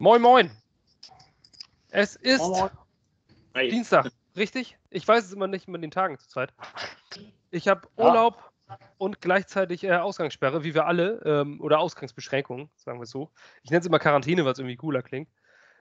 Moin, moin. Es ist moin, moin. Dienstag, richtig? Ich weiß es immer nicht mit den Tagen zurzeit. Ich habe Urlaub ja. und gleichzeitig äh, Ausgangssperre, wie wir alle, ähm, oder Ausgangsbeschränkungen, sagen wir es so. Ich nenne es immer Quarantäne, weil es irgendwie cooler klingt,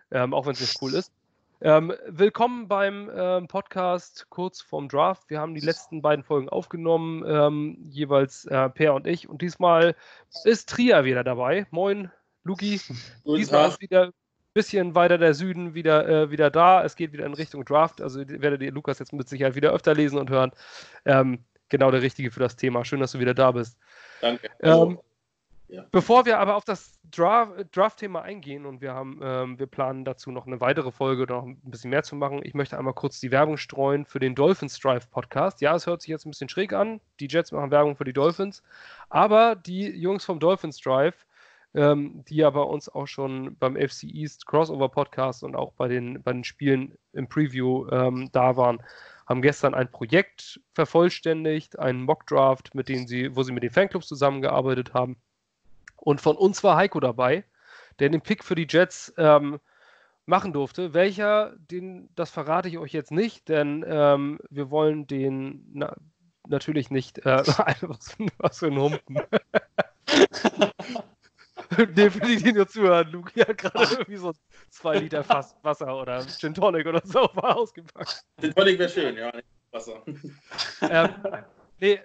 ähm, auch wenn es nicht cool ist. Ähm, willkommen beim ähm, Podcast kurz vorm Draft. Wir haben die letzten beiden Folgen aufgenommen, ähm, jeweils äh, Per und ich. Und diesmal ist Tria wieder dabei. Moin, Luki. diesmal ist wieder ein bisschen weiter der Süden wieder, äh, wieder da. Es geht wieder in Richtung Draft. Also werdet ihr Lukas jetzt mit Sicherheit wieder öfter lesen und hören. Ähm, genau der Richtige für das Thema. Schön, dass du wieder da bist. Danke. Ähm, ja. Bevor wir aber auf das Draft-Thema eingehen und wir haben, ähm, wir planen dazu noch eine weitere Folge oder noch ein bisschen mehr zu machen, ich möchte einmal kurz die Werbung streuen für den Dolphins Drive Podcast. Ja, es hört sich jetzt ein bisschen schräg an. Die Jets machen Werbung für die Dolphins, aber die Jungs vom Dolphins Drive, ähm, die ja bei uns auch schon beim FC East Crossover Podcast und auch bei den, bei den Spielen im Preview ähm, da waren, haben gestern ein Projekt vervollständigt, einen Mock Draft, mit dem sie, wo sie mit den Fanclubs zusammengearbeitet haben und von uns war Heiko dabei, der den Pick für die Jets ähm, machen durfte. Welcher, den, das verrate ich euch jetzt nicht, denn ähm, wir wollen den na, natürlich nicht. Äh, was, was für ein Humpen. Den will ich dir nur zuhören. Luke hat gerade irgendwie so zwei Liter Fass Wasser oder Gin Tonic oder so ausgepackt. Gin Tonic wäre schön, ja. Wasser. Ähm, nee,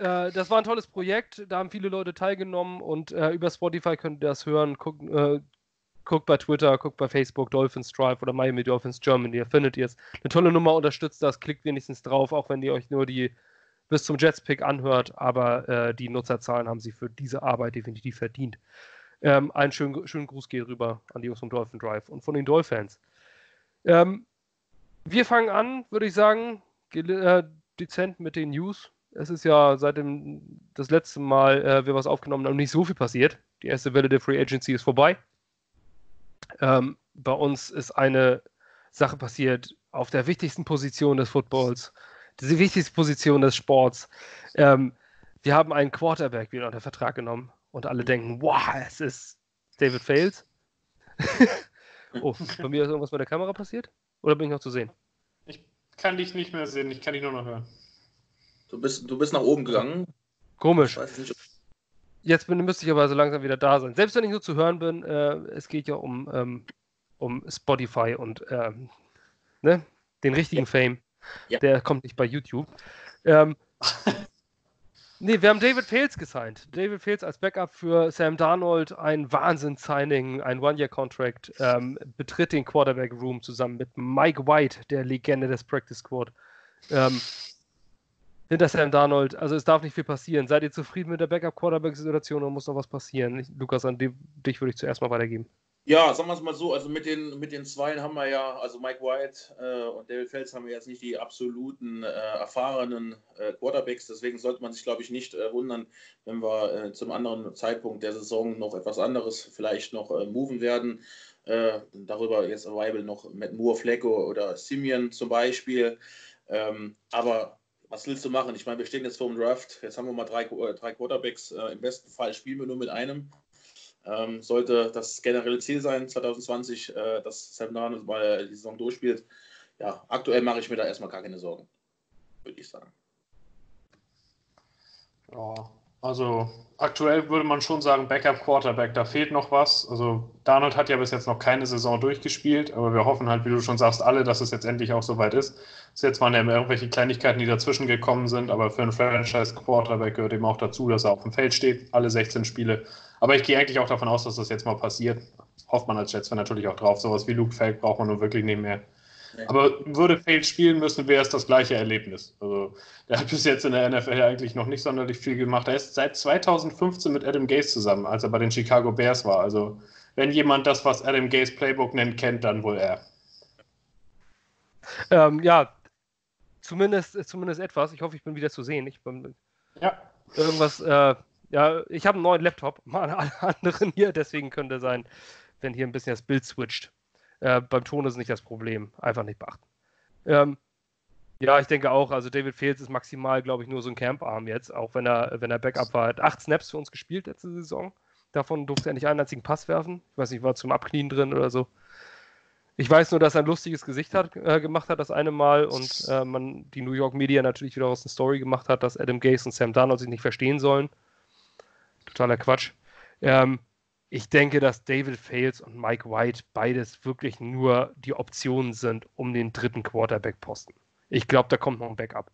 äh, das war ein tolles Projekt, da haben viele Leute teilgenommen und äh, über Spotify könnt ihr das hören. Guckt, äh, guckt bei Twitter, guckt bei Facebook Dolphins Drive oder Miami Dolphins Germany, da findet ihr es. Eine tolle Nummer, unterstützt das, klickt wenigstens drauf, auch wenn ihr euch nur die bis zum Jets-Pick anhört, aber äh, die Nutzerzahlen haben sie für diese Arbeit definitiv verdient. Ähm, einen schönen, schönen Gruß geht rüber an die Jungs vom Dolphin Drive und von den Dolphins. Ähm, wir fangen an, würde ich sagen, äh, dezent mit den News es ist ja seit dem das letzte Mal äh, wir was aufgenommen haben, nicht so viel passiert. Die erste Welle der Free Agency ist vorbei. Ähm, bei uns ist eine Sache passiert auf der wichtigsten Position des Footballs, die wichtigste Position des Sports. Ähm, wir haben einen Quarterback wieder unter Vertrag genommen und alle denken, wow, es ist David Fails. oh, bei mir ist irgendwas mit der Kamera passiert? Oder bin ich noch zu sehen? Ich kann dich nicht mehr sehen, ich kann dich nur noch hören. Du bist, du bist nach oben gegangen. Komisch. Nicht, Jetzt bin, müsste ich aber so langsam wieder da sein. Selbst wenn ich nur zu hören bin, äh, es geht ja um, ähm, um Spotify und ähm, ne, den richtigen ja. Fame. Ja. Der kommt nicht bei YouTube. Ähm, nee, wir haben David Fales gesigned. David Fales als Backup für Sam Darnold, ein Wahnsinns-Signing, ein One-Year-Contract, ähm, betritt den Quarterback-Room zusammen mit Mike White, der Legende des Practice Squad. Ähm, hinter Sam Darnold. Also es darf nicht viel passieren. Seid ihr zufrieden mit der Backup-Quarterback-Situation oder muss noch was passieren? Lukas, an dich würde ich zuerst mal weitergeben. Ja, sagen wir es mal so, also mit den, mit den Zweien haben wir ja, also Mike White äh, und David Fels haben wir jetzt nicht die absoluten äh, erfahrenen äh, Quarterbacks, deswegen sollte man sich, glaube ich, nicht äh, wundern, wenn wir äh, zum anderen Zeitpunkt der Saison noch etwas anderes vielleicht noch äh, moven werden. darüber jetzt available noch mit Moore, Flecko oder Simeon zum Beispiel. Ähm, aber was willst du machen? Ich meine, wir stehen jetzt vor dem Draft. Jetzt haben wir mal drei, äh, drei Quarterbacks. Äh, Im besten Fall spielen wir nur mit einem. Ähm, sollte das generelle Ziel sein, 2020, äh, dass Sam Darnold mal die Saison durchspielt. Ja, aktuell mache ich mir da erstmal gar keine Sorgen, würde ich sagen. Ja, also aktuell würde man schon sagen, Backup Quarterback, da fehlt noch was. Also Darnold hat ja bis jetzt noch keine Saison durchgespielt, aber wir hoffen halt, wie du schon sagst, alle, dass es jetzt endlich auch soweit ist. Bis jetzt waren ja irgendwelche Kleinigkeiten, die dazwischen gekommen sind, aber für einen Franchise Quarterback gehört eben auch dazu, dass er auf dem Feld steht, alle 16 Spiele. Aber ich gehe eigentlich auch davon aus, dass das jetzt mal passiert. Hofft man als Jets natürlich auch drauf. Sowas wie Luke Falk braucht man nun wirklich nicht mehr. Aber würde Feld spielen müssen, wäre es das gleiche Erlebnis. Also, der hat bis jetzt in der NFL eigentlich noch nicht sonderlich viel gemacht. Er ist seit 2015 mit Adam Gase zusammen, als er bei den Chicago Bears war. Also, wenn jemand das, was Adam Gase Playbook nennt, kennt, dann wohl er. Ähm, ja, zumindest, zumindest etwas. Ich hoffe, ich bin wieder zu sehen. Ich bin ja. irgendwas. Äh, ja, ich habe einen neuen Laptop, mal alle anderen hier, deswegen könnte sein, wenn hier ein bisschen das Bild switcht. Äh, beim Ton ist nicht das Problem. Einfach nicht beachten. Ähm, ja, ich denke auch, also David Fields ist maximal, glaube ich, nur so ein Camp-Arm jetzt, auch wenn er, wenn er Backup war. Er hat acht Snaps für uns gespielt letzte Saison. Davon durfte er nicht einen einzigen Pass werfen. Ich weiß nicht, war zum Abknien drin oder so. Ich weiß nur, dass er ein lustiges Gesicht hat, äh, gemacht hat das eine Mal und äh, man die New York Media natürlich wieder aus einer Story gemacht hat, dass Adam Gase und Sam Darnold sich nicht verstehen sollen. Totaler Quatsch. Ähm, ich denke, dass David Fales und Mike White beides wirklich nur die Optionen sind um den dritten Quarterback-Posten. Ich glaube, da kommt noch ein Backup.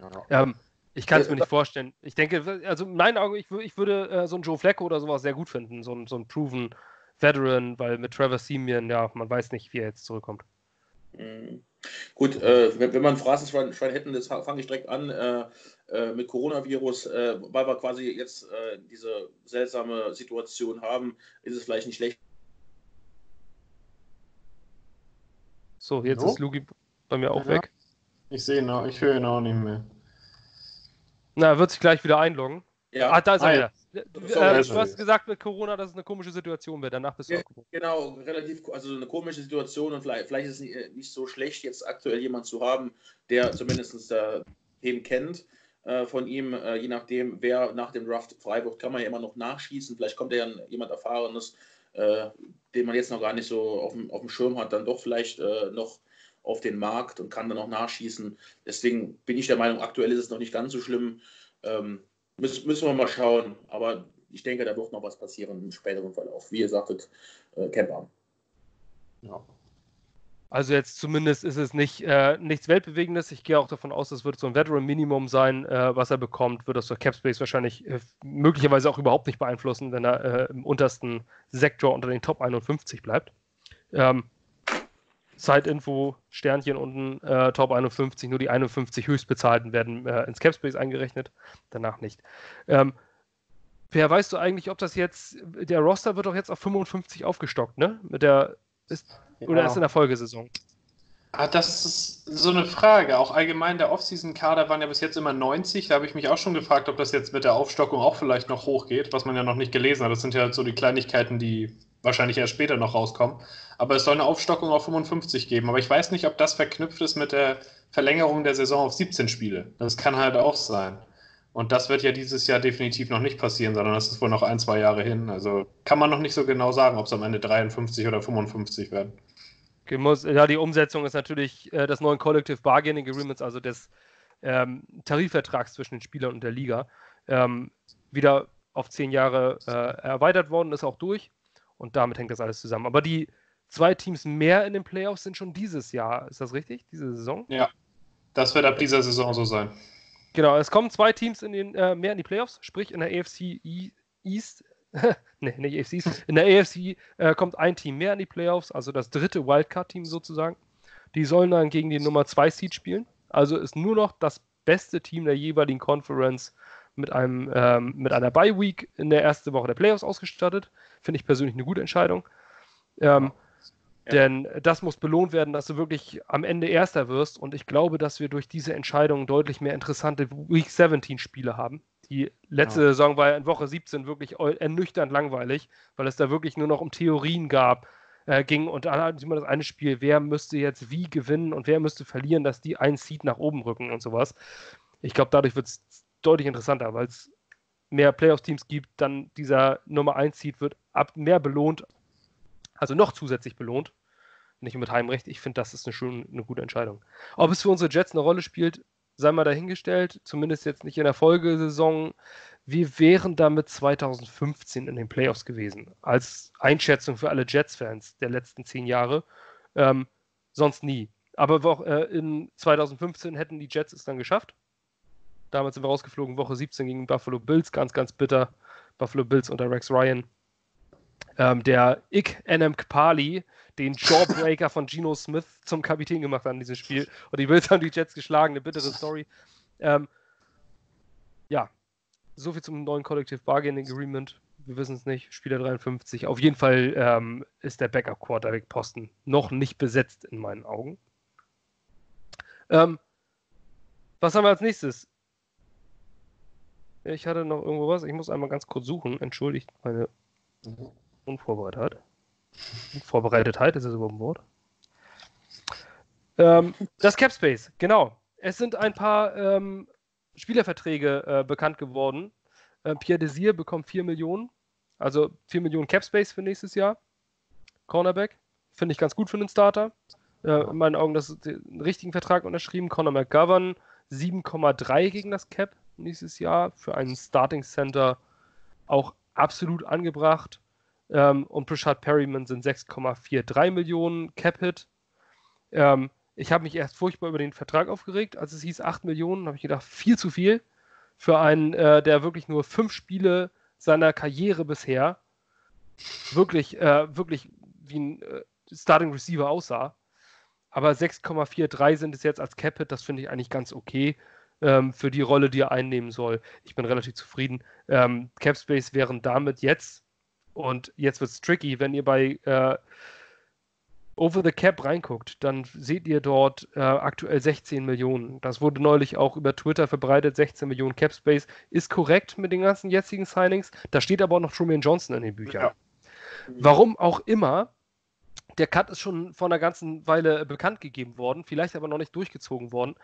Ja. Ähm, ich kann es mir nicht vorstellen. Ich denke, also in meinen Augen, ich, ich würde äh, so einen Joe Flacco oder sowas sehr gut finden, so, so einen proven Veteran, weil mit Trevor Simeon, ja, man weiß nicht, wie er jetzt zurückkommt. Mhm. Gut, äh, wenn, wenn man Phrasenschwein hätten, das fange ich direkt an äh, äh, mit Coronavirus, äh, weil wir quasi jetzt äh, diese seltsame Situation haben, ist es vielleicht nicht schlecht. So, jetzt no? ist Lugi bei mir auch ja. weg. Ich sehe ihn auch, ich höre ihn auch nicht mehr. Na, er wird sich gleich wieder einloggen. Ja. Ah, da ist er wieder. So, äh, du hast gesagt mit Corona, dass es eine komische Situation wird. Danach bist du ja, Genau, relativ, also eine komische Situation und vielleicht, vielleicht ist es nicht, äh, nicht, so schlecht, jetzt aktuell jemanden zu haben, der zumindest äh, Themen kennt äh, von ihm. Äh, je nachdem, wer nach dem Draft frei wird, kann man ja immer noch nachschießen. Vielleicht kommt ja jemand Erfahrenes, äh, den man jetzt noch gar nicht so auf dem, auf dem Schirm hat, dann doch vielleicht noch auf den Markt und kann dann auch nachschießen. Deswegen bin ich der Meinung, aktuell ist es noch nicht ganz so schlimm. Ähm, müssen, müssen wir mal schauen. Aber ich denke, da wird noch was passieren im späteren Verlauf. Wie ihr sagtet, äh, Camper. Ja. Also jetzt zumindest ist es nicht äh, nichts Weltbewegendes. Ich gehe auch davon aus, das wird so ein Veteran-Minimum sein, äh, was er bekommt. Wird das durch Capspace wahrscheinlich äh, möglicherweise auch überhaupt nicht beeinflussen, wenn er äh, im untersten Sektor unter den Top 51 bleibt. Ähm, Zeitinfo, Sternchen unten, äh, Top 51, nur die 51 höchstbezahlten werden äh, ins Capspace eingerechnet, danach nicht. Ähm, Per, weißt du eigentlich, ob das jetzt, der Roster wird doch jetzt auf 55 aufgestockt, ne? Mit der, ist, ja. oder ist in der Folgesaison? Ah, das ist so eine Frage. Auch allgemein, der Offseason-Kader waren ja bis jetzt immer 90. Da habe ich mich auch schon gefragt, ob das jetzt mit der Aufstockung auch vielleicht noch hochgeht, was man ja noch nicht gelesen hat. Das sind ja so die Kleinigkeiten, die wahrscheinlich erst später noch rauskommen. Aber es soll eine Aufstockung auf 55 geben. Aber ich weiß nicht, ob das verknüpft ist mit der Verlängerung der Saison auf 17 Spiele. Das kann halt auch sein. Und das wird ja dieses Jahr definitiv noch nicht passieren, sondern das ist wohl noch ein, zwei Jahre hin. Also kann man noch nicht so genau sagen, ob es am Ende 53 oder 55 werden. Ja, die Umsetzung ist natürlich äh, des neuen Collective Bargaining Agreements, also des ähm, Tarifvertrags zwischen den Spielern und der Liga, ähm, wieder auf zehn Jahre äh, erweitert worden, ist auch durch. Und damit hängt das alles zusammen. Aber die zwei Teams mehr in den Playoffs sind schon dieses Jahr. Ist das richtig? Diese Saison? Ja. Das wird ab dieser Saison so sein. Genau, es kommen zwei Teams in den, äh, mehr in die Playoffs, sprich in der AFC East. ne, nicht AFC East. In der AFC äh, kommt ein Team mehr in die Playoffs, also das dritte Wildcard-Team sozusagen. Die sollen dann gegen die Nummer 2 Seed spielen. Also ist nur noch das beste Team der jeweiligen Conference mit, einem, ähm, mit einer Bye-Week in der ersten Woche der Playoffs ausgestattet. Finde ich persönlich eine gute Entscheidung. Ähm, ja. Denn das muss belohnt werden, dass du wirklich am Ende Erster wirst. Und ich glaube, dass wir durch diese Entscheidung deutlich mehr interessante Week 17 Spiele haben. Die letzte ja. Saison war in Woche 17 wirklich ernüchternd langweilig, weil es da wirklich nur noch um Theorien gab, äh, ging. Und dann hatten sie immer das eine Spiel, wer müsste jetzt wie gewinnen und wer müsste verlieren, dass die ein Seed nach oben rücken und sowas. Ich glaube, dadurch wird es deutlich interessanter, weil es mehr Playoff-Teams gibt, dann dieser Nummer 1 Seed wird ab mehr belohnt, also noch zusätzlich belohnt. Nicht mit Heimrecht. Ich finde, das ist eine, schon eine gute Entscheidung. Ob es für unsere Jets eine Rolle spielt, sei mal dahingestellt. Zumindest jetzt nicht in der Folgesaison. Wir wären damit 2015 in den Playoffs gewesen. Als Einschätzung für alle Jets-Fans der letzten zehn Jahre. Ähm, sonst nie. Aber auch, äh, in 2015 hätten die Jets es dann geschafft. Damals sind wir rausgeflogen, Woche 17 gegen Buffalo Bills, ganz, ganz bitter. Buffalo Bills unter Rex Ryan. Ähm, der Ik Enem Kpali, den Jawbreaker von Geno Smith zum Kapitän gemacht hat in diesem Spiel. Und die Bills haben die Jets geschlagen, eine bittere Story. Ähm, ja, soviel zum neuen Collective Bargaining Agreement. Wir wissen es nicht. Spieler 53. Auf jeden Fall ähm, ist der Backup-Quarterback-Posten noch nicht besetzt in meinen Augen. Ähm, was haben wir als nächstes? Ich hatte noch irgendwo was. Ich muss einmal ganz kurz suchen. Entschuldigt meine Unvorbereitetheit. Unvorbereitetheit, ist das überhaupt ein Wort? Ähm, das Capspace, genau. Es sind ein paar ähm, Spielerverträge äh, bekannt geworden. Äh, Pierre Desir bekommt 4 Millionen. Also 4 Millionen Cap Space für nächstes Jahr. Cornerback. Finde ich ganz gut für einen Starter. Äh, in meinen Augen das einen richtigen Vertrag unterschrieben. Conor McGovern 7,3 gegen das Cap nächstes Jahr. Für einen Starting Center auch absolut angebracht. Ähm, und Brishard Perryman sind 6,43 Millionen Cap-Hit. Ähm, ich habe mich erst furchtbar über den Vertrag aufgeregt. Als es hieß 8 Millionen, habe ich gedacht, viel zu viel für einen, äh, der wirklich nur fünf Spiele seiner Karriere bisher wirklich, äh, wirklich wie ein äh, Starting Receiver aussah. Aber 6,43 sind es jetzt als Capit, das finde ich eigentlich ganz okay ähm, für die Rolle, die er einnehmen soll. Ich bin relativ zufrieden. Ähm, Capspace wären damit jetzt, und jetzt wird es tricky, wenn ihr bei äh, Over the Cap reinguckt, dann seht ihr dort äh, aktuell 16 Millionen. Das wurde neulich auch über Twitter verbreitet. 16 Millionen Cap Space ist korrekt mit den ganzen jetzigen Signings. Da steht aber auch noch Truman Johnson in den Büchern. Ja. Warum auch immer, der Cut ist schon vor einer ganzen Weile bekannt gegeben worden, vielleicht aber noch nicht durchgezogen worden.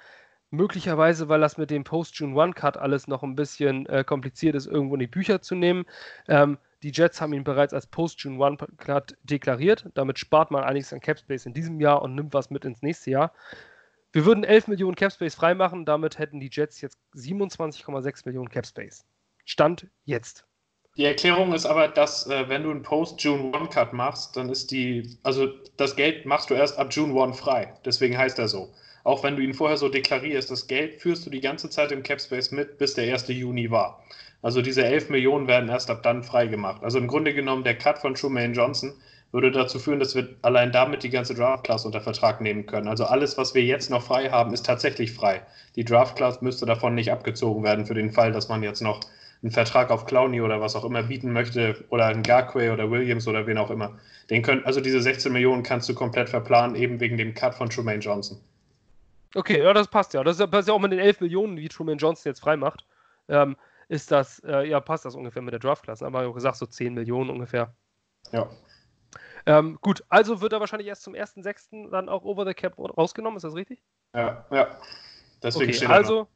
Möglicherweise, weil das mit dem Post-June-One-Cut alles noch ein bisschen äh, kompliziert ist, irgendwo in die Bücher zu nehmen. Ähm, die Jets haben ihn bereits als Post-June One Cut deklariert. Damit spart man einiges an Capspace in diesem Jahr und nimmt was mit ins nächste Jahr. Wir würden 11 Millionen Capspace freimachen. Damit hätten die Jets jetzt 27,6 Millionen Capspace. Stand jetzt. Die Erklärung ist aber, dass äh, wenn du einen Post-June One Cut machst, dann ist die, also das Geld machst du erst ab June 1 frei. Deswegen heißt er so. Auch wenn du ihn vorher so deklarierst, das Geld führst du die ganze Zeit im Capspace mit, bis der 1. Juni war. Also diese 11 Millionen werden erst ab dann freigemacht. Also im Grunde genommen der Cut von Truman Johnson würde dazu führen, dass wir allein damit die ganze Draft-Class unter Vertrag nehmen können. Also alles, was wir jetzt noch frei haben, ist tatsächlich frei. Die Draft-Class müsste davon nicht abgezogen werden für den Fall, dass man jetzt noch einen Vertrag auf Clowney oder was auch immer bieten möchte oder einen Garquay oder Williams oder wen auch immer. Den können, also diese 16 Millionen kannst du komplett verplanen, eben wegen dem Cut von Truman Johnson. Okay, ja, das passt ja. Das passt ja auch mit den 11 Millionen, die Truman Johnson jetzt frei macht. Ähm, ist das, äh, ja, passt das ungefähr mit der Draftklasse. Aber ich gesagt, so 10 Millionen ungefähr. Ja. Ähm, gut, also wird er wahrscheinlich erst zum 1.6. dann auch Over the Cap rausgenommen, ist das richtig? Ja, ja. Deswegen okay, steht also,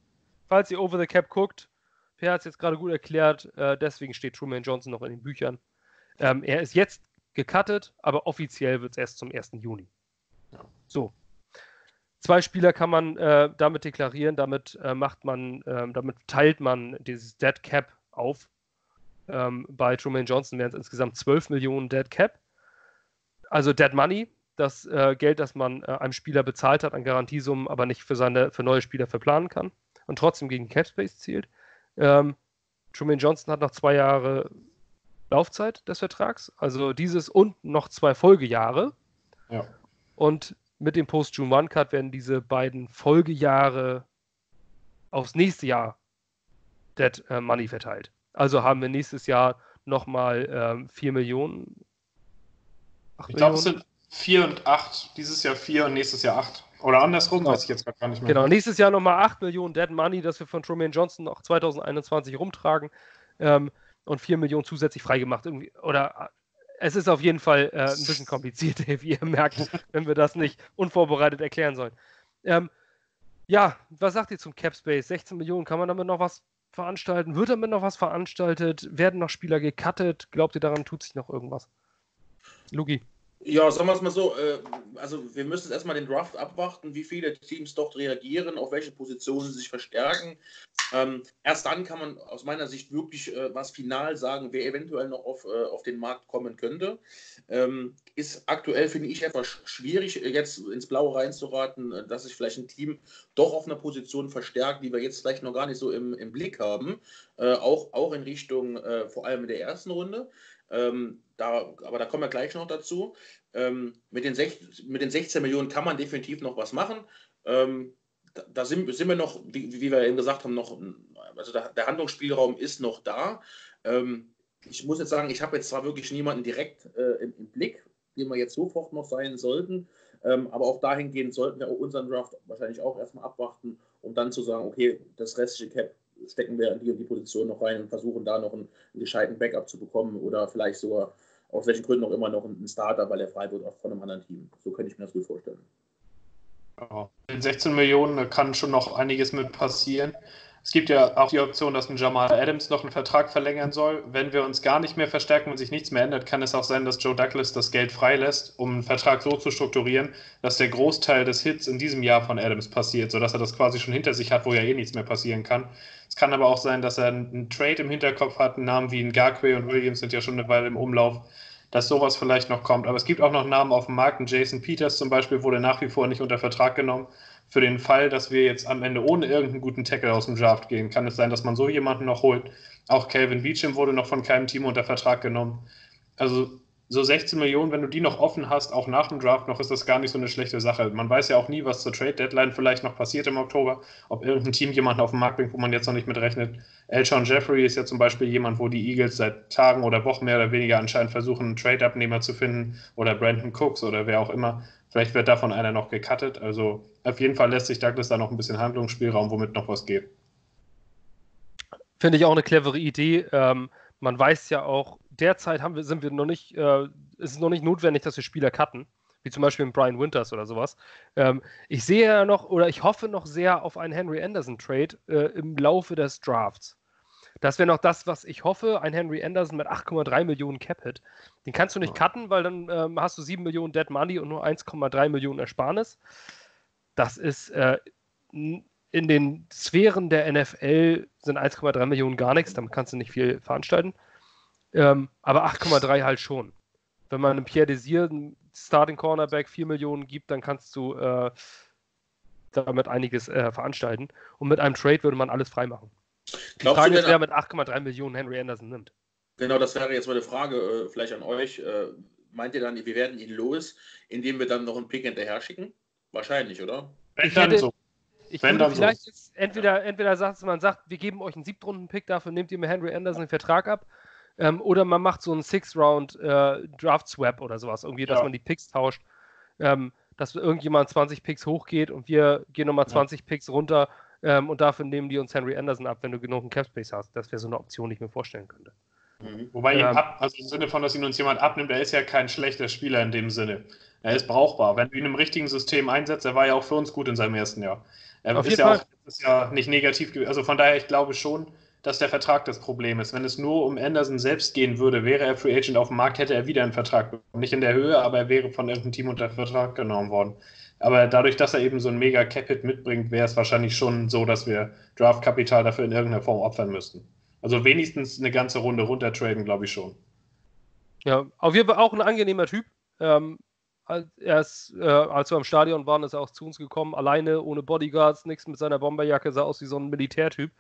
falls ihr Over the Cap guckt, Per hat es jetzt gerade gut erklärt, äh, deswegen steht Truman Johnson noch in den Büchern. Ähm, er ist jetzt gecuttet, aber offiziell wird es erst zum 1. Juni. Ja. So, Zwei Spieler kann man äh, damit deklarieren, damit äh, macht man, äh, damit teilt man dieses Dead Cap auf. Ähm, bei Truman Johnson wären es insgesamt 12 Millionen Dead Cap. Also Dead Money, das äh, Geld, das man äh, einem Spieler bezahlt hat an Garantiesummen, aber nicht für seine für neue Spieler verplanen kann und trotzdem gegen Cap Space zielt. Ähm, Truman Johnson hat noch zwei Jahre Laufzeit des Vertrags, also dieses und noch zwei Folgejahre. Ja. Und mit dem Post-June One Cut werden diese beiden Folgejahre aufs nächste Jahr Dead äh, Money verteilt. Also haben wir nächstes Jahr nochmal ähm, 4 Millionen. Ich glaube, es sind 4 und 8. Dieses Jahr 4 und nächstes Jahr 8. Oder andersrum, genau. weiß ich jetzt gar nicht mehr. Genau, nächstes Jahr nochmal 8 Millionen Dead Money, das wir von Truman Johnson noch 2021 rumtragen. Ähm, und 4 Millionen zusätzlich freigemacht. Irgendwie, oder es ist auf jeden Fall äh, ein bisschen kompliziert, wie ihr merkt, wenn wir das nicht unvorbereitet erklären sollen. Ähm, ja, was sagt ihr zum Cap Space? 16 Millionen, kann man damit noch was veranstalten? Wird damit noch was veranstaltet? Werden noch Spieler gecuttet? Glaubt ihr, daran tut sich noch irgendwas? Lugi. Ja, sagen wir es mal so, äh, also wir müssen erstmal den Draft abwarten, wie viele Teams dort reagieren, auf welche Positionen sie sich verstärken. Ähm, erst dann kann man aus meiner Sicht wirklich äh, was final sagen, wer eventuell noch auf, äh, auf den Markt kommen könnte. Ähm, ist aktuell, finde ich, etwas schwierig, jetzt ins Blaue reinzuraten, äh, dass sich vielleicht ein Team doch auf einer Position verstärkt, die wir jetzt vielleicht noch gar nicht so im, im Blick haben. Äh, auch, auch in Richtung äh, vor allem in der ersten Runde. Ähm, da, aber da kommen wir gleich noch dazu. Ähm, mit, den 16, mit den 16 Millionen kann man definitiv noch was machen. Ähm, da, da sind, sind, wir noch, wie, wie, wir eben gesagt haben, noch, also der, der Handlungsspielraum ist noch da. Ähm, ich muss jetzt sagen, ich habe jetzt zwar wirklich niemanden direkt äh, im, im, Blick, den wir jetzt sofort noch sein sollten, ähm, aber auch dahingehend sollten wir unseren Draft wahrscheinlich auch erstmal abwarten, um dann zu sagen, okay, das restliche Cap stecken wir in die und die Position noch rein und versuchen da noch einen, einen gescheiten Backup zu bekommen oder vielleicht sogar aus welchen Gründen auch immer noch einen Starter, weil er frei wird auch von einem anderen Team. So könnte ich mir das gut vorstellen. Ja, in 16 Millionen kann schon noch einiges mit passieren. Es gibt ja auch die Option, dass ein Jamal Adams noch einen Vertrag verlängern soll. Wenn wir uns gar nicht mehr verstärken und sich nichts mehr ändert, kann es auch sein, dass Joe Douglas das Geld freilässt, um einen Vertrag so zu strukturieren, dass der Großteil des Hits in diesem Jahr von Adams passiert, sodass er das quasi schon hinter sich hat, wo ja eh nichts mehr passieren kann. Es kann aber auch sein, dass er einen Trade im Hinterkopf hat, Namen wie ein Garquay und Williams sind ja schon eine Weile im Umlauf, dass sowas vielleicht noch kommt. Aber es gibt auch noch Namen auf dem Markt. Jason Peters zum Beispiel wurde nach wie vor nicht unter Vertrag genommen für den Fall, dass wir jetzt am Ende ohne irgendeinen guten Tackle aus dem Draft gehen, kann es sein, dass man so jemanden noch holt. Auch Calvin Beecham wurde noch von keinem Team unter Vertrag genommen. Also so 16 Millionen, wenn du die noch offen hast, auch nach dem Draft noch, ist das gar nicht so eine schlechte Sache. Man weiß ja auch nie, was zur Trade Deadline vielleicht noch passiert im Oktober, ob irgendein Team jemanden auf den Markt bringt, wo man jetzt noch nicht mit rechnet. Elshon Jeffrey ist ja zum Beispiel jemand, wo die Eagles seit Tagen oder Wochen mehr oder weniger anscheinend versuchen, einen Trade-Abnehmer zu finden oder Brandon Cooks oder wer auch immer. Vielleicht wird davon einer noch gecuttet. Also auf jeden Fall lässt sich Douglas da noch ein bisschen Handlungsspielraum, womit noch was geht. Finde ich auch eine clevere Idee. Ähm, man weiß ja auch, derzeit haben wir, sind wir noch nicht, äh, ist es noch nicht notwendig, dass wir Spieler cutten, wie zum Beispiel Brian Winters oder sowas. Ähm, ich sehe ja noch oder ich hoffe noch sehr auf einen Henry Anderson Trade äh, im Laufe des Drafts. Das wäre noch das, was ich hoffe. Ein Henry Anderson mit 8,3 Millionen Cap-Hit. Den kannst du nicht cutten, weil dann ähm, hast du 7 Millionen Dead Money und nur 1,3 Millionen Ersparnis. Das ist äh, in den Sphären der NFL sind 1,3 Millionen gar nichts, damit kannst du nicht viel veranstalten. Ähm, aber 8,3 halt schon. Wenn man einem Pierre Desir, einen Starting Cornerback, 4 Millionen gibt, dann kannst du äh, damit einiges äh, veranstalten. Und mit einem Trade würde man alles freimachen. Die Glaubst Frage ist, wer mit 8,3 Millionen Henry Anderson nimmt. Genau, das wäre jetzt mal eine Frage, äh, vielleicht an euch. Äh, meint ihr dann, wir werden ihn los, indem wir dann noch einen Pick hinterher schicken? Wahrscheinlich, oder? Ich hätte, so. Ich Wenn würde vielleicht so. entweder, entweder sagt man sagt, wir geben euch einen Siebtrunden-Pick, dafür nehmt ihr mir Henry Anderson den Vertrag ab. Ähm, oder man macht so einen Six-Round-Draft-Swap äh, oder sowas, irgendwie, dass ja. man die Picks tauscht. Ähm, dass irgendjemand 20 Picks hochgeht und wir gehen nochmal 20 ja. Picks runter ähm, und dafür nehmen die uns Henry Anderson ab, wenn du genug Capspace hast. Das wäre so eine Option, die ich mir vorstellen könnte. Mhm. Wobei ähm, ab, also im Sinne von, dass ihn uns jemand abnimmt, er ist ja kein schlechter Spieler in dem Sinne. Er ist brauchbar. Wenn du ihn im richtigen System einsetzt, er war ja auch für uns gut in seinem ersten Jahr. Er ist ja, auch, ist ja nicht negativ gewesen. Also von daher, ich glaube schon, dass der Vertrag das Problem ist. Wenn es nur um Anderson selbst gehen würde, wäre er Free Agent auf dem Markt, hätte er wieder einen Vertrag bekommen. Nicht in der Höhe, aber er wäre von irgendeinem Team unter Vertrag genommen worden. Aber dadurch, dass er eben so ein mega Capit mitbringt, wäre es wahrscheinlich schon so, dass wir Draftkapital dafür in irgendeiner Form opfern müssten. Also wenigstens eine ganze Runde runtertraden, glaube ich schon. Ja, auf jeden Fall auch ein angenehmer Typ. Ähm, er ist, äh, als wir am Stadion waren, ist er auch zu uns gekommen, alleine, ohne Bodyguards, nichts mit seiner Bomberjacke, sah aus wie so ein Militärtyp.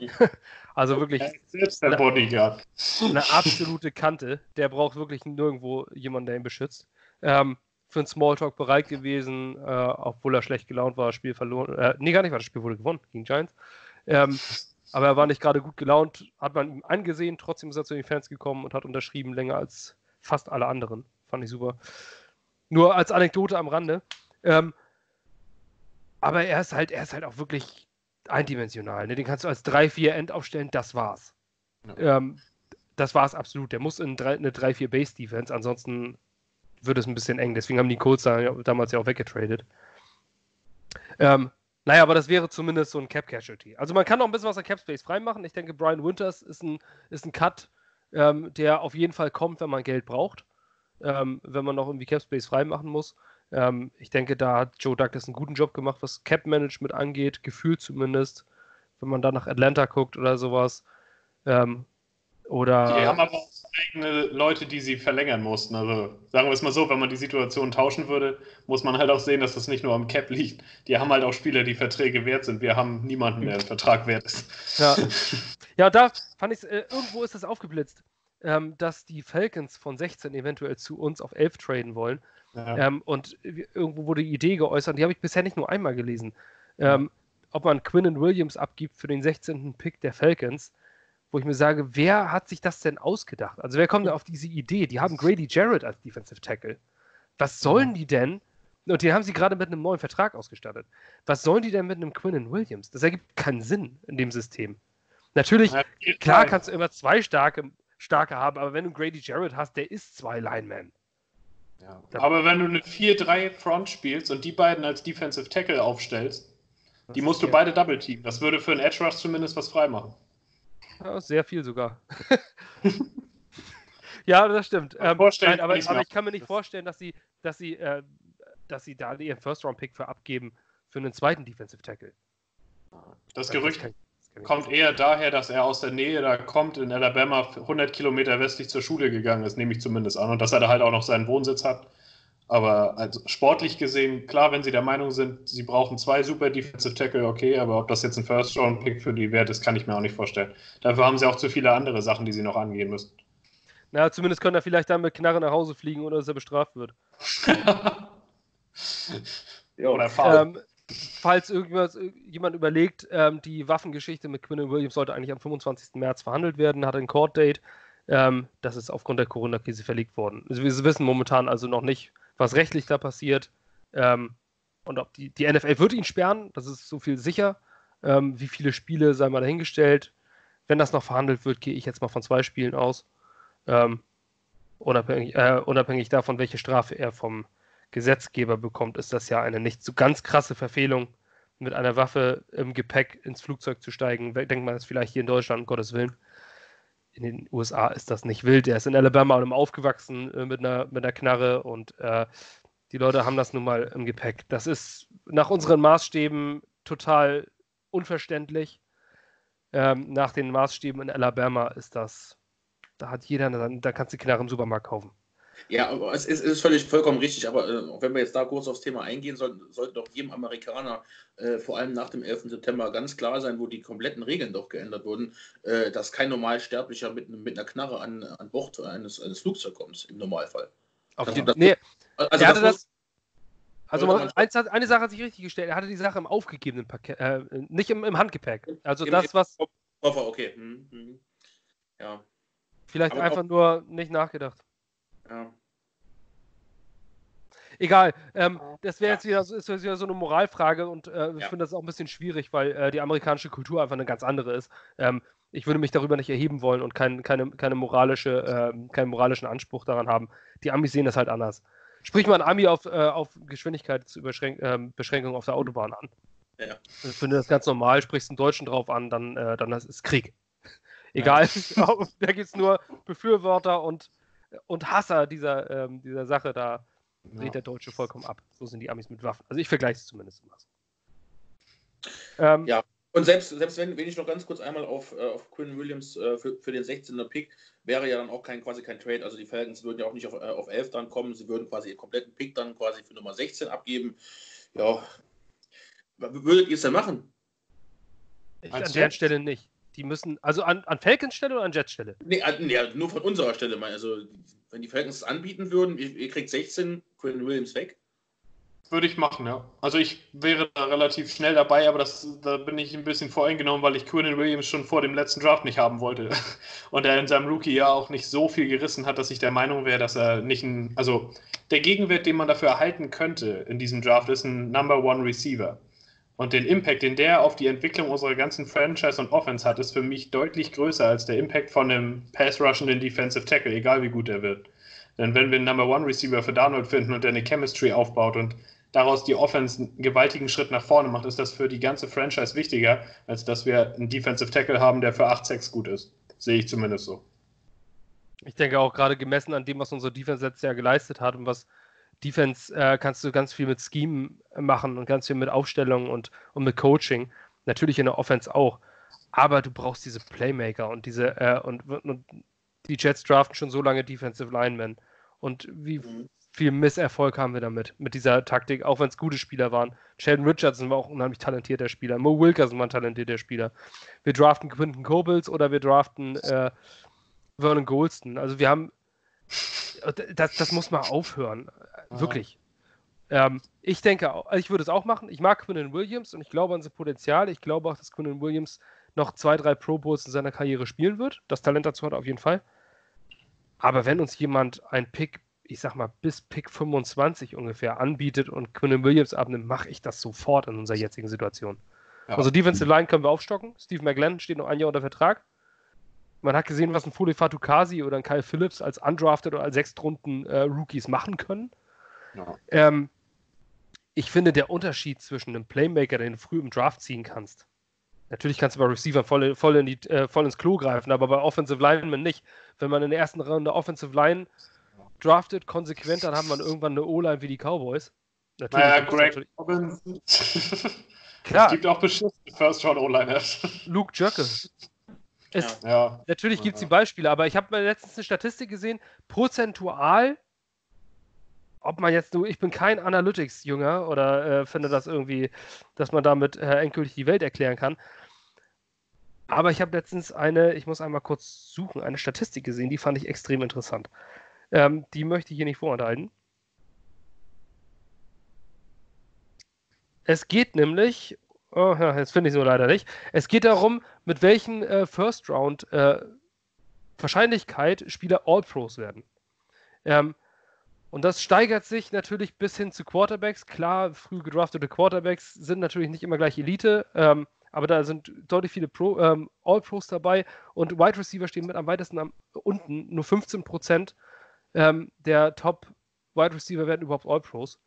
also wirklich. Selbst der Bodyguard. Eine absolute Kante. Der braucht wirklich nirgendwo jemanden, der ihn beschützt. Ähm, für einen Smalltalk bereit gewesen, äh, obwohl er schlecht gelaunt war, das Spiel verloren. Äh, nee, gar nicht, weil das Spiel wurde gewonnen gegen Giants. Ähm, aber er war nicht gerade gut gelaunt, hat man ihm angesehen, trotzdem ist er zu den Fans gekommen und hat unterschrieben länger als fast alle anderen. Fand ich super. Nur als Anekdote am Rande. Ähm, aber er ist halt, er ist halt auch wirklich eindimensional. Ne? Den kannst du als 3-4 End aufstellen, das war's. Ja. Ähm, das war's absolut. Der muss in drei, eine 3-4 Base Defense, ansonsten wird es ein bisschen eng. Deswegen haben die Colts damals ja auch weggetradet. Ähm, naja, aber das wäre zumindest so ein Cap Casualty. Also man kann noch ein bisschen was an Cap Space freimachen. Ich denke, Brian Winters ist ein, ist ein Cut, ähm, der auf jeden Fall kommt, wenn man Geld braucht ähm, wenn man noch irgendwie Cap Space freimachen muss. Ähm, ich denke, da hat Joe Douglas einen guten Job gemacht, was Cap Management angeht, gefühlt zumindest, wenn man da nach Atlanta guckt oder sowas. Ähm, oder die haben aber auch eigene Leute, die sie verlängern mussten. Also sagen wir es mal so, wenn man die Situation tauschen würde, muss man halt auch sehen, dass das nicht nur am Cap liegt. Die haben halt auch Spieler, die Verträge wert sind. Wir haben niemanden, der ein Vertrag wert ist. Ja, ja da fand ich äh, irgendwo ist das aufgeblitzt ähm, dass die Falcons von 16 eventuell zu uns auf 11 traden wollen. Ja. Ähm, und irgendwo wurde die Idee geäußert, die habe ich bisher nicht nur einmal gelesen, ähm, ob man Quinnen Williams abgibt für den 16. Pick der Falcons, wo ich mir sage, wer hat sich das denn ausgedacht? Also wer kommt denn auf diese Idee? Die haben Grady Jarrett als Defensive Tackle. Was sollen die denn? Und die haben sie gerade mit einem neuen Vertrag ausgestattet. Was sollen die denn mit einem Quinnen Williams? Das ergibt keinen Sinn in dem System. Natürlich, klar kannst du immer zwei starke starke haben, aber wenn du Grady Jarrett hast, der ist zwei Linemen. Ja. Aber wenn du eine 4-3 Front spielst und die beiden als Defensive Tackle aufstellst, Die musst du beide Double Team. Das würde für einen Edge Rush zumindest was freimachen. Ja, sehr viel sogar. ja, das stimmt. Ähm, nein, aber, aber ich kann mir nicht vorstellen, dass sie, dass sie, äh, dass sie da ihren First-Round-Pick für abgeben für einen zweiten Defensive Tackle. Das Gerücht das kommt eher daher, dass er aus der Nähe da kommt, in Alabama 100 Kilometer westlich zur Schule gegangen ist, nehme ich zumindest an. Und dass er da halt auch noch seinen Wohnsitz hat. Aber also sportlich gesehen, klar, wenn Sie der Meinung sind, Sie brauchen zwei super Defensive Tackle, okay, aber ob das jetzt ein First-Round-Pick für die wert ist, kann ich mir auch nicht vorstellen. Dafür haben Sie auch zu viele andere Sachen, die Sie noch angehen müssen. Na, zumindest können er vielleicht dann mit Knarre nach Hause fliegen, ohne dass er bestraft wird. ja, Oder faul. Ähm, falls irgendwas, jemand überlegt, ähm, die Waffengeschichte mit Quinn Williams sollte eigentlich am 25. März verhandelt werden, hat ein Court-Date. Ähm, das ist aufgrund der Corona-Krise verlegt worden. Also wir wissen momentan also noch nicht, was rechtlich da passiert. Ähm, und ob die, die NFL wird ihn sperren, das ist so viel sicher. Ähm, wie viele Spiele sei mal dahingestellt. Wenn das noch verhandelt wird, gehe ich jetzt mal von zwei Spielen aus. Ähm, unabhängig, äh, unabhängig davon, welche Strafe er vom Gesetzgeber bekommt, ist das ja eine nicht so ganz krasse Verfehlung, mit einer Waffe im Gepäck ins Flugzeug zu steigen. Denkt man das vielleicht hier in Deutschland, um Gottes Willen. In den USA ist das nicht wild. Er ist in Alabama und aufgewachsen äh, mit, einer, mit einer Knarre und äh, die Leute haben das nun mal im Gepäck. Das ist nach unseren Maßstäben total unverständlich. Ähm, nach den Maßstäben in Alabama ist das, da hat jeder, da kannst du die Knarre im Supermarkt kaufen. Ja, es ist, es ist völlig vollkommen richtig. Aber äh, wenn wir jetzt da kurz aufs Thema eingehen sollten, sollte doch jedem Amerikaner, äh, vor allem nach dem 11. September, ganz klar sein, wo die kompletten Regeln doch geändert wurden, äh, dass kein Normalsterblicher mit, mit einer Knarre an, an Bord eines, eines Flugzeugs kommt, im Normalfall. Auf also, das, nee, also, das das, also man, eine Sache hat sich richtig gestellt. Er hatte die Sache im aufgegebenen Paket, äh, nicht im, im Handgepäck. Also Im, das, was. Koffer, okay. Hm, hm. Ja. Vielleicht Aber einfach auch, nur nicht nachgedacht. Ja. Egal, ähm, das wäre jetzt wieder, ist wieder so eine Moralfrage und äh, ich ja. finde das auch ein bisschen schwierig, weil äh, die amerikanische Kultur einfach eine ganz andere ist. Ähm, ich würde mich darüber nicht erheben wollen und kein, keine, keine moralische, äh, keinen moralischen Anspruch daran haben. Die Amis sehen das halt anders. Sprich mal ein Ami auf, äh, auf Geschwindigkeitsbeschränkung ähm, auf der Autobahn an. Ja. Ich finde das ganz normal, sprichst einen Deutschen drauf an, dann, äh, dann ist es Krieg. Egal, ja. da gibt es nur Befürworter und und Hasser dieser, ähm, dieser Sache, da dreht ja. der Deutsche vollkommen ab. So sind die Amis mit Waffen. Also ich vergleiche es zumindest immer so. Ähm, ja, und selbst, selbst wenn, wenn ich noch ganz kurz einmal auf, äh, auf Quinn Williams äh, für, für den 16er Pick, wäre ja dann auch kein, quasi kein Trade. Also die Falcons würden ja auch nicht auf, äh, auf 11 dann kommen. Sie würden quasi ihren kompletten Pick dann quasi für Nummer 16 abgeben. Ja, würdet ihr es denn machen? Ich an der Stelle nicht. Die müssen, also an, an Falcons Stelle oder an Jets Stelle? Nee, an, nee, nur von unserer Stelle. Also, wenn die Falcons es anbieten würden, ihr, ihr kriegt 16, Quinn Williams weg. Würde ich machen, ja. Also ich wäre da relativ schnell dabei, aber das, da bin ich ein bisschen voreingenommen, weil ich Quinn Williams schon vor dem letzten Draft nicht haben wollte. Und er in seinem Rookie-Jahr auch nicht so viel gerissen hat, dass ich der Meinung wäre, dass er nicht ein. Also der Gegenwert, den man dafür erhalten könnte in diesem Draft, ist ein Number One Receiver. Und den Impact, den der auf die Entwicklung unserer ganzen Franchise und Offense hat, ist für mich deutlich größer als der Impact von einem Pass-Rushenden Defensive Tackle, egal wie gut er wird. Denn wenn wir einen Number One Receiver für Darnold finden und der eine Chemistry aufbaut und daraus die Offense einen gewaltigen Schritt nach vorne macht, ist das für die ganze Franchise wichtiger, als dass wir einen Defensive Tackle haben, der für 8-6 gut ist. Sehe ich zumindest so. Ich denke auch gerade gemessen an dem, was unsere Defense letztes Jahr geleistet hat und was Defense äh, kannst du ganz viel mit Scheme machen und ganz viel mit Aufstellung und, und mit Coaching. Natürlich in der Offense auch. Aber du brauchst diese Playmaker und diese äh, und, und, die Jets draften schon so lange Defensive Linemen. Und wie mhm. viel Misserfolg haben wir damit, mit dieser Taktik, auch wenn es gute Spieler waren. Sheldon Richardson war auch ein unheimlich talentierter Spieler. Mo Wilkerson war ein talentierter Spieler. Wir draften Quinton Kobels oder wir draften äh, Vernon Golston. Also wir haben das, das muss mal aufhören. Wirklich. Ähm, ich denke, ich würde es auch machen. Ich mag Quinnen Williams und ich glaube an sein Potenzial. Ich glaube auch, dass Quinnen Williams noch zwei, drei Pro Bowls in seiner Karriere spielen wird. Das Talent dazu hat er auf jeden Fall. Aber wenn uns jemand ein Pick, ich sag mal, bis Pick 25 ungefähr anbietet und Quinnen Williams abnimmt, mache ich das sofort in unserer jetzigen Situation. Ja. Also Defensive Line können wir aufstocken. Steve McGlenn steht noch ein Jahr unter Vertrag. Man hat gesehen, was ein Fule Fatukasi oder ein Kyle Phillips als undrafted oder als Sechstrunden-Rookies äh, machen können. Ja. Ähm, ich finde, der Unterschied zwischen einem Playmaker, den du früh im Draft ziehen kannst, natürlich kannst du bei Receiver voll, voll, in die, äh, voll ins Klo greifen, aber bei Offensive Linemen nicht. Wenn man in der ersten Runde Offensive Line draftet, konsequent, dann hat man irgendwann eine O-Line wie die Cowboys. Natürlich naja, Greg Robinson. Klar. Es gibt auch beschissene First-Round-O-Liners. Luke Jöcke. Es, ja. Natürlich gibt es die Beispiele, aber ich habe letztens eine Statistik gesehen, prozentual, ob man jetzt nur, ich bin kein Analytics-Jünger oder äh, finde das irgendwie, dass man damit äh, endgültig die Welt erklären kann. Aber ich habe letztens eine, ich muss einmal kurz suchen, eine Statistik gesehen, die fand ich extrem interessant. Ähm, die möchte ich hier nicht vorenthalten. Es geht nämlich, oh, ja, jetzt finde ich es nur leider nicht. Es geht darum, mit welchen äh, First Round äh, Wahrscheinlichkeit Spieler All-Pros werden. Ähm, und das steigert sich natürlich bis hin zu Quarterbacks. Klar, früh gedraftete Quarterbacks sind natürlich nicht immer gleich Elite, ähm, aber da sind deutlich viele Pro, ähm, All-Pros dabei und Wide Receiver stehen mit am weitesten am, unten. Nur 15 Prozent ähm, der Top Wide Receiver werden überhaupt All-Pros.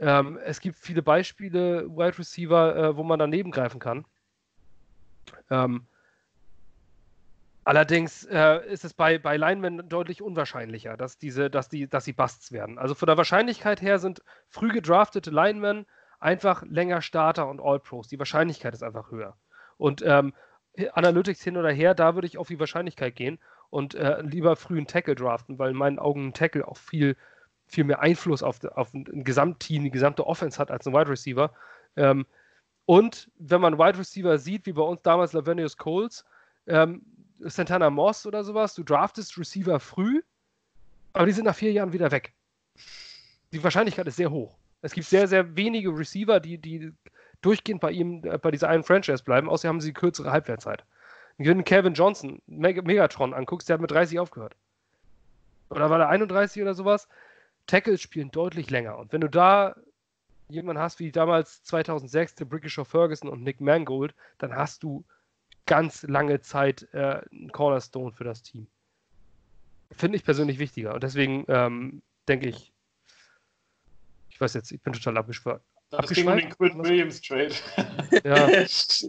Ähm, es gibt viele Beispiele, Wide Receiver, äh, wo man daneben greifen kann. Ähm, allerdings äh, ist es bei, bei Linemen deutlich unwahrscheinlicher, dass, diese, dass, die, dass sie Busts werden. Also von der Wahrscheinlichkeit her sind früh gedraftete Linemen einfach länger Starter und All-Pros. Die Wahrscheinlichkeit ist einfach höher. Und ähm, Analytics hin oder her, da würde ich auf die Wahrscheinlichkeit gehen und äh, lieber früh einen Tackle draften, weil in meinen Augen ein Tackle auch viel viel mehr Einfluss auf, auf ein Gesamtteam, die gesamte Offense hat als ein Wide Receiver. Ähm, und wenn man Wide Receiver sieht, wie bei uns damals Lavenius Coles, ähm, Santana Moss oder sowas, du draftest Receiver früh, aber die sind nach vier Jahren wieder weg. Die Wahrscheinlichkeit ist sehr hoch. Es gibt sehr, sehr wenige Receiver, die, die durchgehend bei ihm, äh, bei dieser einen Franchise bleiben, außer haben sie kürzere Halbwertzeit. Wenn du Kevin Johnson, Meg Megatron anguckst, der hat mit 30 aufgehört. Oder war der 31 oder sowas? Tackles spielen deutlich länger. Und wenn du da jemanden hast wie damals 2006 der Brickisher Ferguson und Nick Mangold, dann hast du ganz lange Zeit äh, einen Cornerstone für das Team. Finde ich persönlich wichtiger. Und deswegen ähm, denke ich, ich weiß jetzt, ich bin total abgeschwört. Das ging um den Quinn Williams Trade. Ja, ich,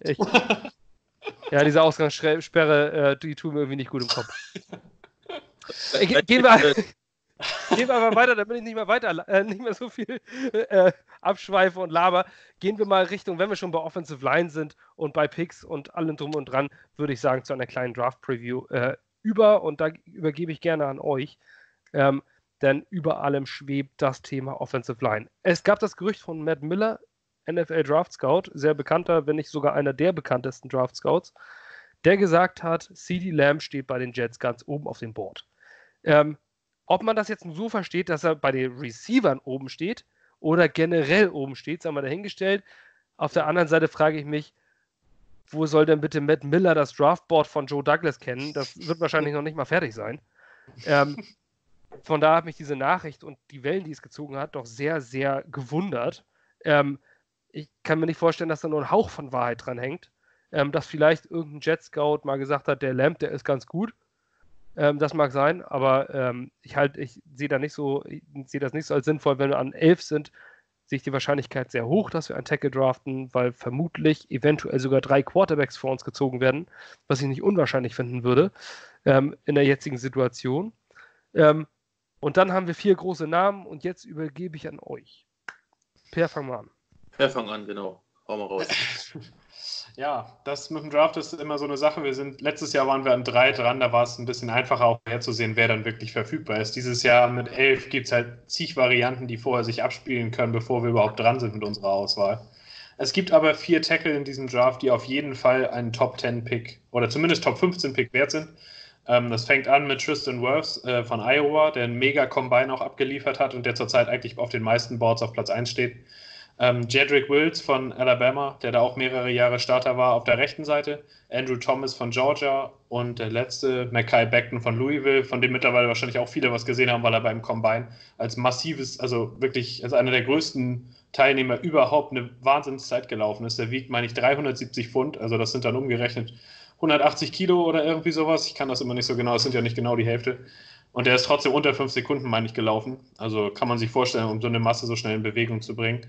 ja, diese Ausgangssperre, äh, die tun mir irgendwie nicht gut im Kopf. Gehen wir, Gehen wir aber weiter, damit ich nicht mehr weiter, äh, nicht mehr so viel äh, abschweife und laber. Gehen wir mal Richtung, wenn wir schon bei Offensive Line sind und bei Picks und allem drum und dran, würde ich sagen, zu einer kleinen Draft-Preview äh, über. Und da übergebe ich gerne an euch. Ähm, denn über allem schwebt das Thema Offensive Line. Es gab das Gerücht von Matt Miller, NFL Draft Scout, sehr bekannter, wenn nicht sogar einer der bekanntesten Draft Scouts, der gesagt hat, CD Lamb steht bei den Jets ganz oben auf dem Board. Ähm, ob man das jetzt so versteht, dass er bei den Receivern oben steht oder generell oben steht, sagen wir dahingestellt. Auf der anderen Seite frage ich mich, wo soll denn bitte Matt Miller das Draftboard von Joe Douglas kennen? Das wird wahrscheinlich noch nicht mal fertig sein. Ähm, von daher hat mich diese Nachricht und die Wellen, die es gezogen hat, doch sehr, sehr gewundert. Ähm, ich kann mir nicht vorstellen, dass da nur ein Hauch von Wahrheit dran hängt. Ähm, dass vielleicht irgendein Jet Scout mal gesagt hat, der Lamp, der ist ganz gut. Ähm, das mag sein, aber ähm, ich halt, ich sehe da nicht so, sehe das nicht so als sinnvoll, wenn wir an elf sind, sehe ich die Wahrscheinlichkeit sehr hoch, dass wir einen Tackle draften, weil vermutlich eventuell sogar drei Quarterbacks vor uns gezogen werden, was ich nicht unwahrscheinlich finden würde ähm, in der jetzigen Situation. Ähm, und dann haben wir vier große Namen und jetzt übergebe ich an euch. Per, fang mal an. Per, fang an, genau. Hau mal raus. Ja, das mit dem Draft ist immer so eine Sache. Wir sind, letztes Jahr waren wir an drei dran, da war es ein bisschen einfacher auch herzusehen, wer dann wirklich verfügbar ist. Dieses Jahr mit elf gibt es halt zig Varianten, die vorher sich abspielen können, bevor wir überhaupt dran sind mit unserer Auswahl. Es gibt aber vier Tackle in diesem Draft, die auf jeden Fall einen Top 10 Pick oder zumindest Top 15 Pick wert sind. Ähm, das fängt an mit Tristan Wirfs äh, von Iowa, der einen mega Combine auch abgeliefert hat und der zurzeit eigentlich auf den meisten Boards auf Platz 1 steht. Ähm, Jedrick Wills von Alabama, der da auch mehrere Jahre Starter war, auf der rechten Seite. Andrew Thomas von Georgia und der letzte, Mackay Beckton von Louisville, von dem mittlerweile wahrscheinlich auch viele was gesehen haben, weil er beim Combine als massives, also wirklich als einer der größten Teilnehmer überhaupt eine Wahnsinnszeit gelaufen ist. Der wiegt, meine ich, 370 Pfund, also das sind dann umgerechnet 180 Kilo oder irgendwie sowas. Ich kann das immer nicht so genau, das sind ja nicht genau die Hälfte. Und der ist trotzdem unter fünf Sekunden, meine ich, gelaufen. Also kann man sich vorstellen, um so eine Masse so schnell in Bewegung zu bringen.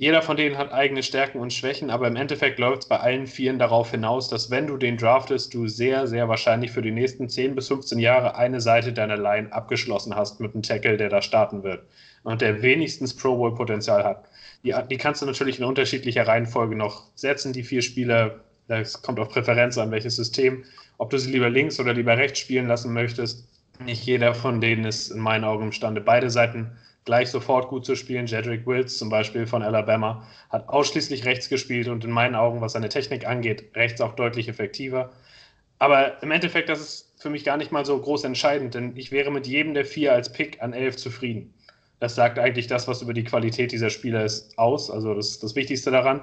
Jeder von denen hat eigene Stärken und Schwächen, aber im Endeffekt läuft es bei allen Vieren darauf hinaus, dass wenn du den draftest, du sehr, sehr wahrscheinlich für die nächsten 10 bis 15 Jahre eine Seite deiner Line abgeschlossen hast mit einem Tackle, der da starten wird und der wenigstens Pro Bowl Potenzial hat. Die, die kannst du natürlich in unterschiedlicher Reihenfolge noch setzen, die vier Spieler. Das kommt auf Präferenz an, welches System. Ob du sie lieber links oder lieber rechts spielen lassen möchtest. Nicht jeder von denen ist in meinen Augen imstande, beide Seiten gleich sofort gut zu spielen. Jedrick Wills zum Beispiel von Alabama hat ausschließlich rechts gespielt und in meinen Augen, was seine Technik angeht, rechts auch deutlich effektiver. Aber im Endeffekt, das ist für mich gar nicht mal so groß entscheidend, denn ich wäre mit jedem der vier als Pick an elf zufrieden. Das sagt eigentlich das, was über die Qualität dieser Spieler ist, aus. Also das ist das Wichtigste daran.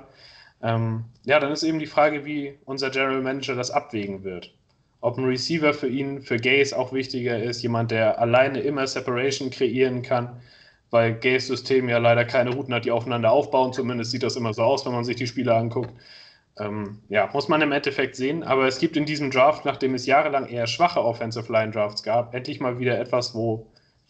Ähm, ja, dann ist eben die Frage, wie unser General Manager das abwägen wird ob ein Receiver für ihn, für Gaze auch wichtiger ist, jemand, der alleine immer Separation kreieren kann, weil Gays System ja leider keine Routen hat, die aufeinander aufbauen. Zumindest sieht das immer so aus, wenn man sich die Spiele anguckt. Ähm, ja, muss man im Endeffekt sehen. Aber es gibt in diesem Draft, nachdem es jahrelang eher schwache Offensive Line Drafts gab, endlich mal wieder etwas, wo,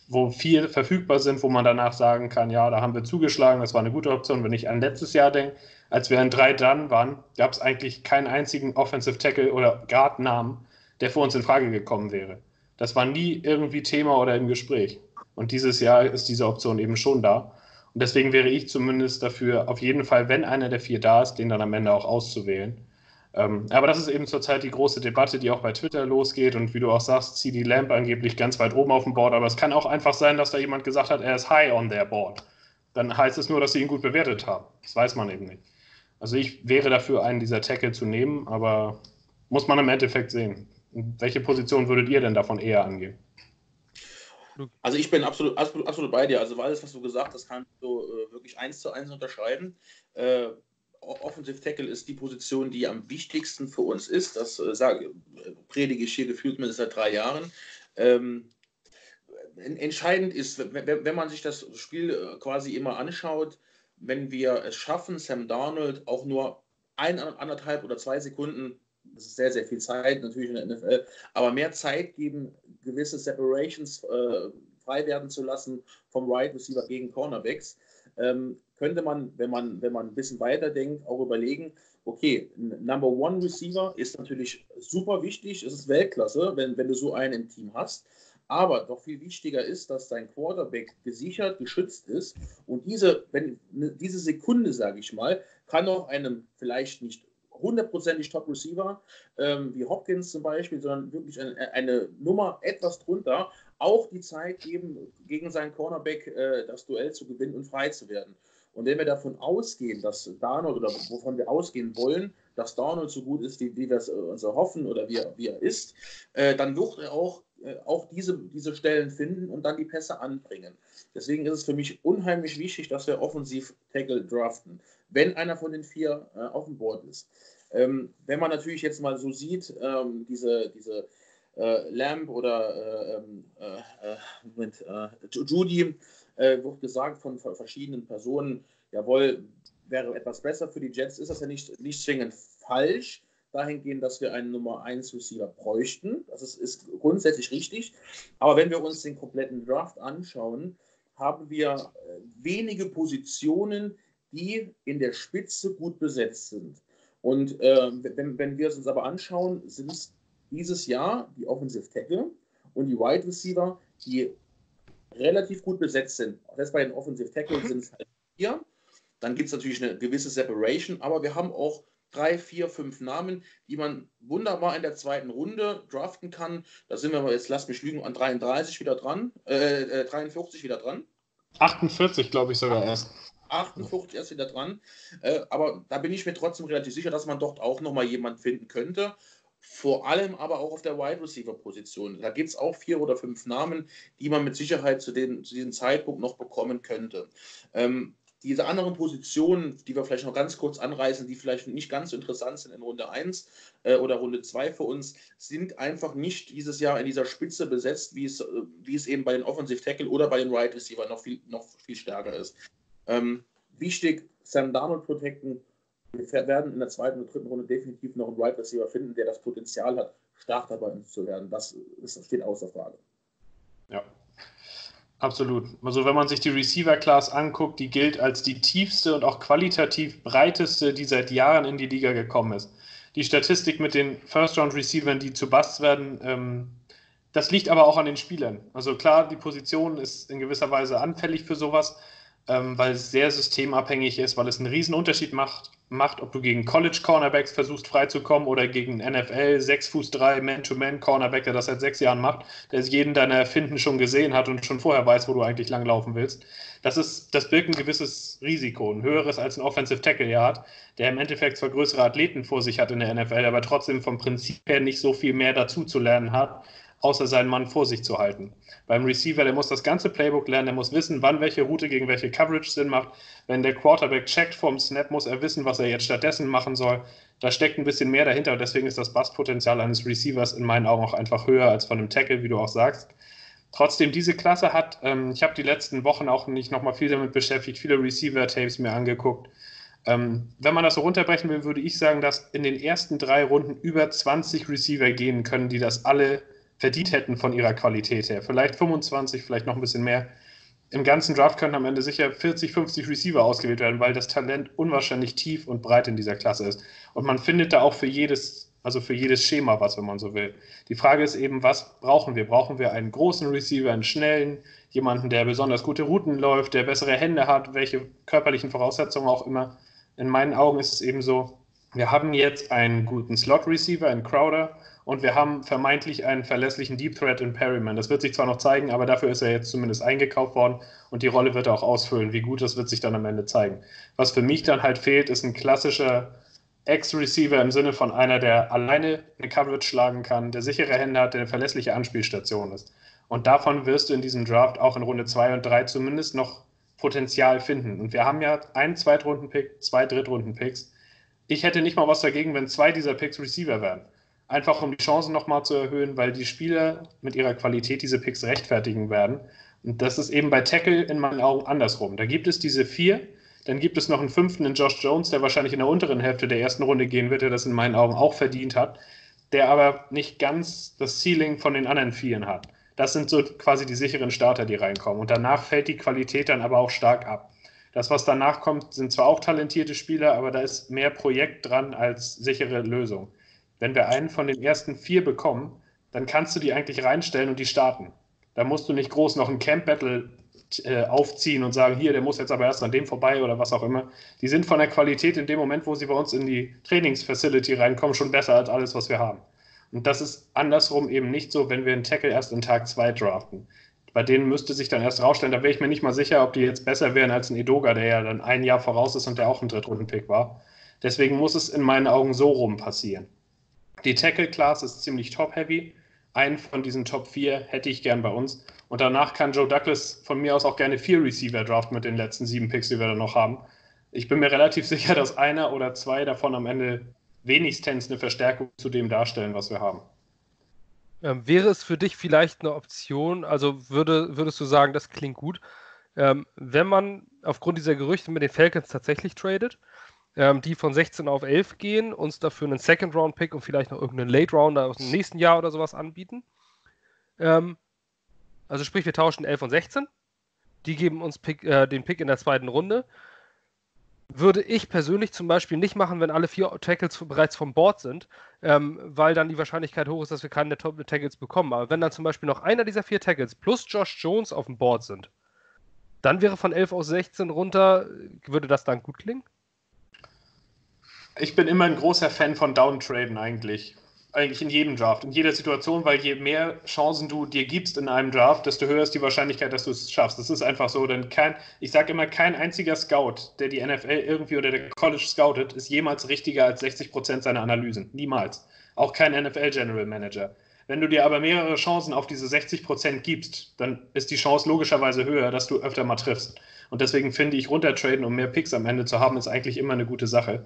wo viel verfügbar sind, wo man danach sagen kann, ja, da haben wir zugeschlagen, das war eine gute Option. Wenn ich an letztes Jahr denke, als wir in drei dann waren, gab es eigentlich keinen einzigen Offensive Tackle oder Guard-Namen, der für uns in Frage gekommen wäre. Das war nie irgendwie Thema oder im Gespräch. Und dieses Jahr ist diese Option eben schon da. Und deswegen wäre ich zumindest dafür, auf jeden Fall, wenn einer der vier da ist, den dann am Ende auch auszuwählen. Ähm, aber das ist eben zurzeit die große Debatte, die auch bei Twitter losgeht. Und wie du auch sagst, CD Lamp angeblich ganz weit oben auf dem Board. Aber es kann auch einfach sein, dass da jemand gesagt hat, er ist high on their board. Dann heißt es nur, dass sie ihn gut bewertet haben. Das weiß man eben nicht. Also ich wäre dafür, einen dieser Tackle zu nehmen, aber muss man im Endeffekt sehen. Welche Position würdet ihr denn davon eher angehen? Also ich bin absolut, absolut, absolut bei dir. Also alles, was du gesagt hast, kann ich so äh, wirklich eins zu eins unterschreiben. Äh, Offensive Tackle ist die Position, die am wichtigsten für uns ist. Das äh, sage, predige ich hier gefühlt mit seit drei Jahren. Ähm, entscheidend ist, wenn, wenn man sich das Spiel äh, quasi immer anschaut, wenn wir es schaffen, Sam Darnold auch nur ein, anderthalb oder zwei Sekunden das ist sehr, sehr viel Zeit natürlich in der NFL, aber mehr Zeit geben, gewisse Separations äh, frei werden zu lassen vom Right Receiver gegen Cornerbacks, ähm, könnte man, wenn man, wenn man ein bisschen weiter denkt, auch überlegen, okay, Number One Receiver ist natürlich super wichtig, es ist Weltklasse, wenn, wenn du so einen im Team hast. Aber doch viel wichtiger ist, dass dein Quarterback gesichert, geschützt ist. Und diese, wenn, diese Sekunde, sage ich mal, kann auch einem vielleicht nicht hundertprozentig Top-Receiver, ähm, wie Hopkins zum Beispiel, sondern wirklich eine, eine, Nummer etwas drunter, auch die Zeit geben, gegen seinen Cornerback äh, das Duell zu gewinnen und frei zu werden. Und wenn wir davon ausgehen, dass Darnold oder wovon wir ausgehen wollen, dass Darnold so gut ist, wie, wie wir es äh, uns erhoffen oder wie, wie er ist, äh, dann wird er auch, äh, auch diese, diese Stellen finden und dann die Pässe anbringen. Deswegen ist es für mich unheimlich wichtig, dass wir offensiv Tackle draften wenn einer von den vier äh, auf dem Board ist. Ähm, wenn man natürlich jetzt mal so sieht, ähm, diese, diese äh, Lamb oder äh, ähm, äh, äh Moment, Judy, wird gesagt von verschiedenen Personen, jawohl, wäre etwas besser für die Jets, ist das ja nicht, nicht zwingend falsch, dahingehend, dass wir einen Nummer 1 Receiver bräuchten. Das ist, ist grundsätzlich richtig. Aber wenn wir uns den kompletten Draft anschauen, haben wir wenige Positionen, die in der Spitze gut besetzt sind. Und äh, wenn, wenn wir es uns aber anschauen, sind es dieses Jahr die Offensive Tackle und die Wide Receiver, die relativ gut besetzt sind. Das bei den Offensive Tackle sind es halt vier. Dann gibt es natürlich eine gewisse Separation, aber wir haben auch drei, vier, fünf Namen, die man wunderbar in der zweiten Runde draften kann. Da sind wir jetzt, lass mich lügen, an 33 wieder dran, äh, 43 äh, wieder dran. 48, glaube ich sogar erst. 58 erst wieder dran. Äh, aber da bin ich mir trotzdem relativ sicher, dass man dort auch nochmal jemanden finden könnte. Vor allem aber auch auf der Wide Receiver Position. Da gibt es auch vier oder fünf Namen, die man mit Sicherheit zu, den, zu diesem Zeitpunkt noch bekommen könnte. Ähm, diese anderen Positionen, die wir vielleicht noch ganz kurz anreißen, die vielleicht nicht ganz so interessant sind in Runde 1 äh, oder Runde 2 für uns, sind einfach nicht dieses Jahr in dieser Spitze besetzt, wie es, äh, wie es eben bei den Offensive Tackle oder bei den Wide Receiver noch viel, noch viel stärker ist. Ähm, wichtig, Sam Darnold protecten. Wir werden in der zweiten und dritten Runde definitiv noch einen Right Receiver finden, der das Potenzial hat, Starter bei uns zu werden. Das, das steht außer Frage. Ja. Absolut. Also wenn man sich die Receiver-Class anguckt, die gilt als die tiefste und auch qualitativ breiteste, die seit Jahren in die Liga gekommen ist. Die Statistik mit den First-Round-Receivern, die zu Busts werden, ähm, das liegt aber auch an den Spielern. Also klar, die Position ist in gewisser Weise anfällig für sowas, ähm, weil es sehr systemabhängig ist, weil es einen riesen Unterschied macht, macht, ob du gegen College Cornerbacks versuchst freizukommen oder gegen NFL 6 Fuß 3 Man-to-Man Cornerback, der das seit sechs Jahren macht, der jeden deiner Finden schon gesehen hat und schon vorher weiß, wo du eigentlich langlaufen willst. Das ist, das birgt ein gewisses Risiko, ein höheres als ein Offensive Tackle ja hat, der im Endeffekt zwar größere Athleten vor sich hat in der NFL, aber trotzdem vom Prinzip her nicht so viel mehr dazu zu lernen hat, außer seinen Mann vor sich zu halten. Beim Receiver, der muss das ganze Playbook lernen, der muss wissen, wann welche Route gegen welche Coverage Sinn macht. Wenn der Quarterback checkt vom Snap, muss er wissen, was er jetzt stattdessen machen soll. Da steckt ein bisschen mehr dahinter und deswegen ist das Basspotenzial eines Receivers in meinen Augen auch einfach höher als von einem Tackle, wie du auch sagst. Trotzdem, diese Klasse hat, ähm, ich habe die letzten Wochen auch nicht nochmal viel damit beschäftigt, viele Receiver-Tapes mir angeguckt. Ähm, wenn man das so runterbrechen will, würde ich sagen, dass in den ersten drei Runden über 20 Receiver gehen können, die das alle verdient hätten von ihrer Qualität her. Vielleicht 25, vielleicht noch ein bisschen mehr. Im ganzen Draft können am Ende sicher 40, 50 Receiver ausgewählt werden, weil das Talent unwahrscheinlich tief und breit in dieser Klasse ist. Und man findet da auch für jedes, also für jedes Schema was, wenn man so will. Die Frage ist eben, was brauchen wir? Brauchen wir einen großen Receiver, einen schnellen, jemanden, der besonders gute Routen läuft, der bessere Hände hat, welche körperlichen Voraussetzungen auch immer? In meinen Augen ist es eben so, wir haben jetzt einen guten Slot-Receiver, einen Crowder, und wir haben vermeintlich einen verlässlichen Deep Threat in Perryman. Das wird sich zwar noch zeigen, aber dafür ist er jetzt zumindest eingekauft worden und die Rolle wird er auch ausfüllen. Wie gut das wird sich dann am Ende zeigen. Was für mich dann halt fehlt, ist ein klassischer Ex-Receiver im Sinne von einer, der alleine eine Coverage schlagen kann, der sichere Hände hat, der eine verlässliche Anspielstation ist. Und davon wirst du in diesem Draft auch in Runde 2 und 3 zumindest noch Potenzial finden. Und wir haben ja einen Zweitrunden-Pick, zwei Drittrunden-Picks. Ich hätte nicht mal was dagegen, wenn zwei dieser Picks Receiver wären einfach um die Chancen nochmal zu erhöhen, weil die Spieler mit ihrer Qualität diese Picks rechtfertigen werden. Und das ist eben bei Tackle in meinen Augen andersrum. Da gibt es diese vier, dann gibt es noch einen fünften in Josh Jones, der wahrscheinlich in der unteren Hälfte der ersten Runde gehen wird, der das in meinen Augen auch verdient hat, der aber nicht ganz das Ceiling von den anderen Vieren hat. Das sind so quasi die sicheren Starter, die reinkommen. Und danach fällt die Qualität dann aber auch stark ab. Das, was danach kommt, sind zwar auch talentierte Spieler, aber da ist mehr Projekt dran als sichere Lösung wenn wir einen von den ersten vier bekommen, dann kannst du die eigentlich reinstellen und die starten. Da musst du nicht groß noch ein Camp Battle äh, aufziehen und sagen, hier, der muss jetzt aber erst an dem vorbei oder was auch immer. Die sind von der Qualität in dem Moment, wo sie bei uns in die Trainingsfacility reinkommen, schon besser als alles, was wir haben. Und das ist andersrum eben nicht so, wenn wir einen Tackle erst in Tag 2 draften. Bei denen müsste sich dann erst rausstellen, da wäre ich mir nicht mal sicher, ob die jetzt besser wären als ein Edoga, der ja dann ein Jahr voraus ist und der auch ein Drittrunden-Pick war. Deswegen muss es in meinen Augen so rum passieren. Die Tackle-Class ist ziemlich top-heavy. Einen von diesen Top 4 hätte ich gern bei uns. Und danach kann Joe Douglas von mir aus auch gerne vier Receiver draften mit den letzten sieben Picks, die wir dann noch haben. Ich bin mir relativ sicher, dass einer oder zwei davon am Ende wenigstens eine Verstärkung zu dem darstellen, was wir haben. Ähm, wäre es für dich vielleicht eine Option, also würde, würdest du sagen, das klingt gut, ähm, wenn man aufgrund dieser Gerüchte mit den Falcons tatsächlich tradet, ähm, die von 16 auf 11 gehen, uns dafür einen Second-Round-Pick und vielleicht noch irgendeinen Late-Rounder aus dem nächsten Jahr oder sowas anbieten. Ähm, also sprich, wir tauschen 11 und 16. Die geben uns Pick, äh, den Pick in der zweiten Runde. Würde ich persönlich zum Beispiel nicht machen, wenn alle vier Tackles bereits vom Board sind, ähm, weil dann die Wahrscheinlichkeit hoch ist, dass wir keine der Top-Tackles bekommen. Aber wenn dann zum Beispiel noch einer dieser vier Tackles plus Josh Jones auf dem Board sind, dann wäre von 11 aus 16 runter, würde das dann gut klingen? Ich bin immer ein großer Fan von Downtraden eigentlich. Eigentlich in jedem Draft, in jeder Situation, weil je mehr Chancen du dir gibst in einem Draft, desto höher ist die Wahrscheinlichkeit, dass du es schaffst. Das ist einfach so. Denn kein, ich sage immer, kein einziger Scout, der die NFL irgendwie oder der College scoutet, ist jemals richtiger als 60 Prozent seiner Analysen. Niemals. Auch kein NFL General Manager. Wenn du dir aber mehrere Chancen auf diese 60 Prozent gibst, dann ist die Chance logischerweise höher, dass du öfter mal triffst. Und deswegen finde ich, runtertraden, um mehr Picks am Ende zu haben, ist eigentlich immer eine gute Sache.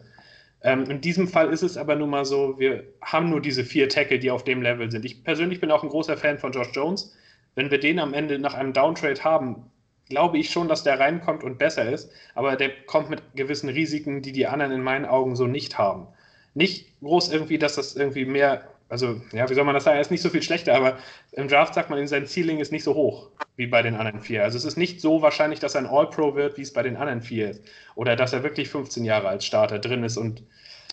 Ähm, in diesem Fall ist es aber nun mal so, wir haben nur diese vier Tackle, die auf dem Level sind. Ich persönlich bin auch ein großer Fan von Josh Jones. Wenn wir den am Ende nach einem Downtrade haben, glaube ich schon, dass der reinkommt und besser ist, aber der kommt mit gewissen Risiken, die die anderen in meinen Augen so nicht haben. Nicht groß irgendwie, dass das irgendwie mehr also, ja, wie soll man das sagen? Er ist nicht so viel schlechter, aber im Draft sagt man, sein Ceiling ist nicht so hoch wie bei den anderen vier. Also, es ist nicht so wahrscheinlich, dass er ein All-Pro wird, wie es bei den anderen vier ist. Oder dass er wirklich 15 Jahre als Starter drin ist und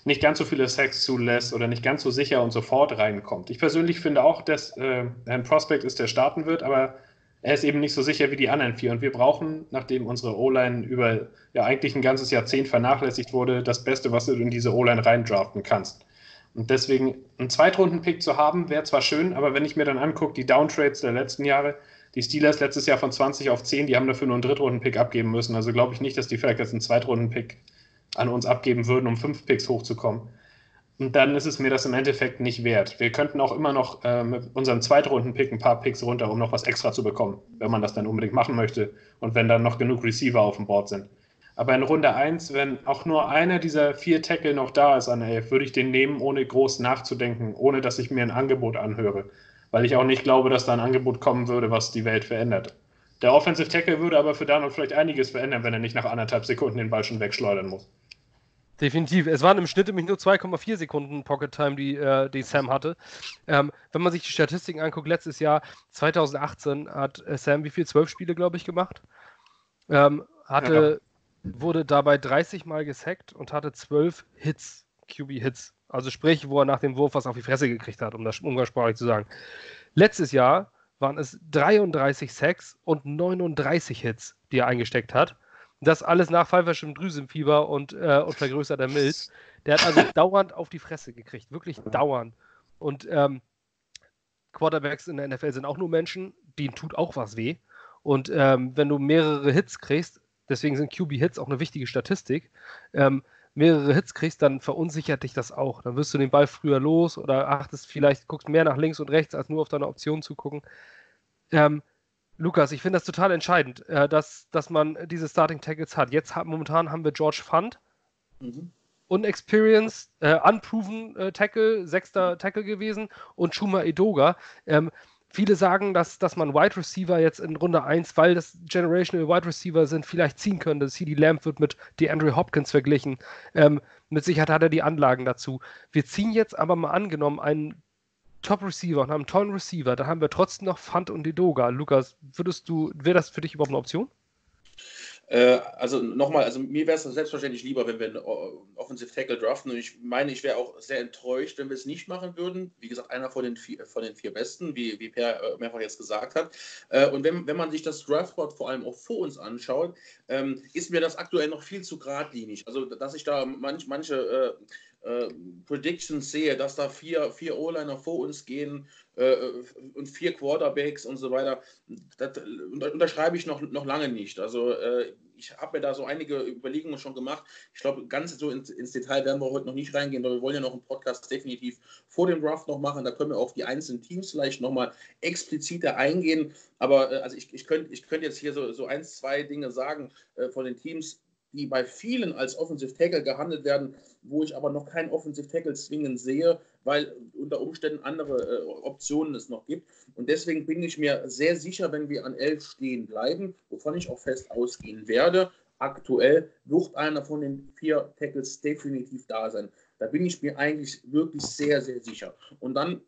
nicht ganz so viele Sacks zulässt oder nicht ganz so sicher und sofort reinkommt. Ich persönlich finde auch, dass äh, ein Prospect ist, der starten wird, aber er ist eben nicht so sicher wie die anderen vier. Und wir brauchen, nachdem unsere O-Line über ja eigentlich ein ganzes Jahrzehnt vernachlässigt wurde, das Beste, was du in diese O-Line reindraften kannst. Und deswegen einen Zweitrunden-Pick zu haben, wäre zwar schön, aber wenn ich mir dann angucke, die Downtrades der letzten Jahre, die Steelers letztes Jahr von 20 auf 10, die haben dafür nur einen Drittrunden-Pick abgeben müssen. Also glaube ich nicht, dass die vielleicht jetzt einen Zweitrunden-Pick an uns abgeben würden, um fünf Picks hochzukommen. Und dann ist es mir das im Endeffekt nicht wert. Wir könnten auch immer noch äh, mit unserem Zweitrunden-Pick ein paar Picks runter, um noch was extra zu bekommen, wenn man das dann unbedingt machen möchte und wenn dann noch genug Receiver auf dem Board sind. Aber in Runde 1, wenn auch nur einer dieser vier Tackle noch da ist an 11, würde ich den nehmen, ohne groß nachzudenken, ohne dass ich mir ein Angebot anhöre. Weil ich auch nicht glaube, dass da ein Angebot kommen würde, was die Welt verändert. Der Offensive Tackle würde aber für Daniel vielleicht einiges verändern, wenn er nicht nach anderthalb Sekunden den Ball schon wegschleudern muss. Definitiv. Es waren im Schnitt nämlich nur 2,4 Sekunden Pocket Time, die, äh, die Sam hatte. Ähm, wenn man sich die Statistiken anguckt, letztes Jahr, 2018, hat äh, Sam wie viel? Zwölf Spiele, glaube ich, gemacht. Ähm, hatte wurde dabei 30 Mal gesackt und hatte 12 Hits, QB-Hits. Also sprich, wo er nach dem Wurf was auf die Fresse gekriegt hat, um das umgangssprachlich zu sagen. Letztes Jahr waren es 33 Sacks und 39 Hits, die er eingesteckt hat. Das alles nach pfeiferschem Drüsenfieber und, äh, und vergrößerter Milz. Der hat also dauernd auf die Fresse gekriegt, wirklich dauernd. Und ähm, Quarterbacks in der NFL sind auch nur Menschen, denen tut auch was weh. Und ähm, wenn du mehrere Hits kriegst, deswegen sind QB-Hits auch eine wichtige Statistik, ähm, mehrere Hits kriegst, dann verunsichert dich das auch. Dann wirst du den Ball früher los oder achtest vielleicht, guckst mehr nach links und rechts, als nur auf deine Option zu gucken. Ähm, Lukas, ich finde das total entscheidend, äh, dass, dass man diese Starting Tackles hat. Jetzt hat, momentan haben wir George Fund, mhm. unexperienced, äh, unproven äh, Tackle, sechster Tackle gewesen und Chuma Edoga. Ähm, Viele sagen, dass, dass man Wide Receiver jetzt in Runde 1, weil das Generational Wide Receiver sind, vielleicht ziehen könnte. CD Lamb wird mit DeAndre Hopkins verglichen. Ähm, mit Sicherheit hat er die Anlagen dazu. Wir ziehen jetzt aber mal angenommen einen Top Receiver und haben einen tollen Receiver. Da haben wir trotzdem noch Fant und Edoga. Lukas, würdest du, wäre das für dich überhaupt eine Option? Äh, also nochmal, also mir wäre es selbstverständlich lieber, wenn wir einen Offensive Tackle draften. Und ich meine, ich wäre auch sehr enttäuscht, wenn wir es nicht machen würden. Wie gesagt, einer von den vier, von den vier Besten, wie, wie Per äh, mehrfach jetzt gesagt hat. Äh, und wenn, wenn man sich das Draftboard vor allem auch vor uns anschaut, ähm, ist mir das aktuell noch viel zu geradlinig. Also, dass ich da manch, manche äh, Predictions sehe, dass da vier, vier O-Liner vor uns gehen äh, und vier Quarterbacks und so weiter, das unterschreibe ich noch, noch lange nicht. Also äh, ich habe mir da so einige Überlegungen schon gemacht. Ich glaube, ganz so ins, ins, Detail werden wir heute noch nicht reingehen, weil wir wollen ja noch einen Podcast definitiv vor dem Draft noch machen. Da können wir auf die einzelnen Teams vielleicht nochmal expliziter eingehen. Aber äh, also ich, ich könnte ich könnt jetzt hier so, so ein, zwei Dinge sagen äh, von den Teams, die bei vielen als Offensive Tackle gehandelt werden, wo ich aber noch keinen Offensive Tackle zwingend sehe, weil unter Umständen andere äh, Optionen es noch gibt. Und deswegen bin ich mir sehr sicher, wenn wir an 11 stehen bleiben, wovon ich auch fest ausgehen werde, aktuell wird einer von den vier Tackles definitiv da sein. Da bin ich mir eigentlich wirklich sehr, sehr sicher. Und dann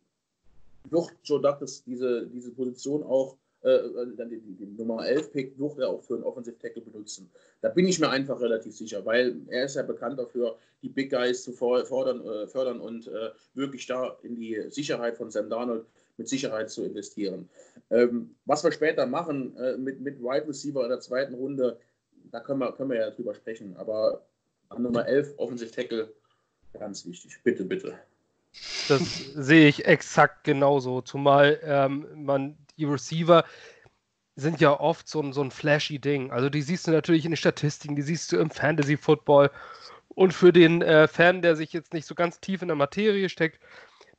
wird Joe Douglas diese, diese Position auch dann den, den Nummer 11 Pick durfte er auch für einen Offensive Tackle benutzen. Da bin ich mir einfach relativ sicher, weil er ist ja bekannt dafür, die Big Guys zu fordern, äh, fördern und äh, wirklich da in die Sicherheit von Sam Darnold mit Sicherheit zu investieren. Ähm, was wir später machen äh, mit, mit Wide Receiver in der zweiten Runde, da können wir, können wir ja drüber sprechen. Aber Nummer 11 Offensive Tackle, ganz wichtig. Bitte, bitte. Das sehe ich exakt genauso. Zumal ähm, man die Receiver sind ja oft so ein, so ein flashy Ding. Also die siehst du natürlich in den Statistiken, die siehst du im Fantasy Football. Und für den äh, Fan, der sich jetzt nicht so ganz tief in der Materie steckt,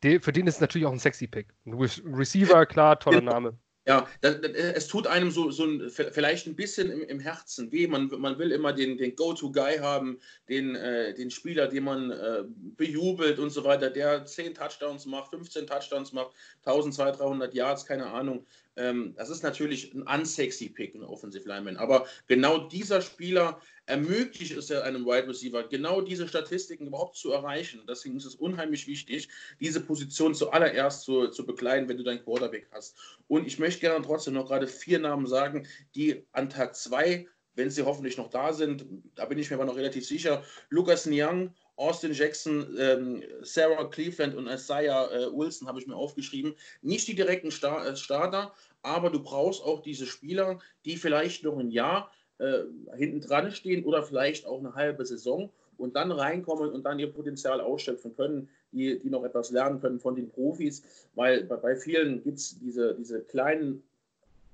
die, für den ist es natürlich auch ein sexy Pick. Receiver, klar, toller Name. Ja, das, das, es tut einem so, so ein, vielleicht ein bisschen im, im Herzen weh. Man, man will immer den, den Go-To-Guy haben, den, äh, den Spieler, den man äh, bejubelt und so weiter, der 10 Touchdowns macht, 15 Touchdowns macht, 1200, 300 Yards, keine Ahnung. Ähm, das ist natürlich ein unsexy Pick, ein Offensive Lineman. Aber genau dieser Spieler ermöglicht es ja einem Wide Receiver, genau diese Statistiken überhaupt zu erreichen. Deswegen ist es unheimlich wichtig, diese Position zuallererst zu, zu bekleiden, wenn du deinen Quarterback hast. Und ich möchte gerne trotzdem noch gerade vier Namen sagen, die an Tag zwei wenn sie hoffentlich noch da sind, da bin ich mir aber noch relativ sicher. Lucas Niang, Austin Jackson, ähm, Sarah Cleveland und Isaiah äh, Wilson habe ich mir aufgeschrieben. Nicht die direkten Star äh, Starter, aber du brauchst auch diese Spieler, die vielleicht noch ein Jahr äh, hinten dran stehen oder vielleicht auch eine halbe Saison und dann reinkommen und dann ihr Potenzial ausschöpfen können, die, die noch etwas lernen können von den Profis, weil bei, bei vielen gibt es diese, diese kleinen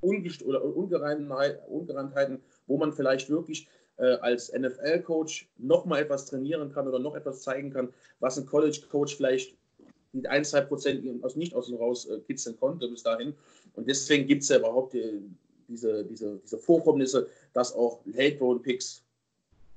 oder Ungereimtheiten, wo man vielleicht wirklich als NFL-Coach noch mal etwas trainieren kann oder noch etwas zeigen kann, was ein College-Coach vielleicht mit ein, zwei Prozent nicht aus dem raus äh, kitzeln konnte bis dahin. Und deswegen gibt es ja überhaupt die, diese, diese, diese Vorkommnisse, dass auch Late-Round-Picks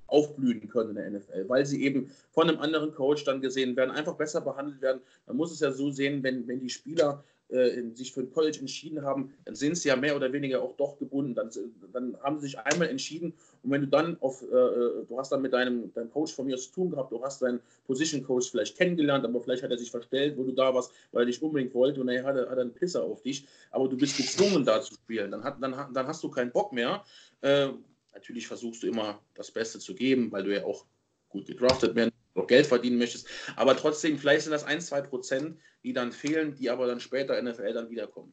aufblühen können in der NFL, weil sie eben von einem anderen Coach dann gesehen werden, einfach besser behandelt werden. Man muss es ja so sehen, wenn, wenn die Spieler äh, sich für ein College entschieden haben, dann sind sie ja mehr oder weniger auch doch gebunden. Dann, dann haben sie sich einmal entschieden und wenn du dann auf, äh, äh, du hast dann mit deinem, deinem Coach von mir zu tun gehabt, du hast deinen Position Coach vielleicht kennengelernt, aber vielleicht hat er sich verstellt, wo du da warst, weil er dich unbedingt wollte und er hat, hat einen Pisser auf dich, aber du bist gezwungen da zu spielen. Dann, hat, dann, dann hast du keinen Bock mehr. Äh, natürlich versuchst du immer das Beste zu geben, weil du ja auch gut gedraftet werden, noch Geld verdienen möchtest. Aber trotzdem, vielleicht sind das ein, zwei Prozent, die dann fehlen, die aber dann später in der NFL dann wiederkommen.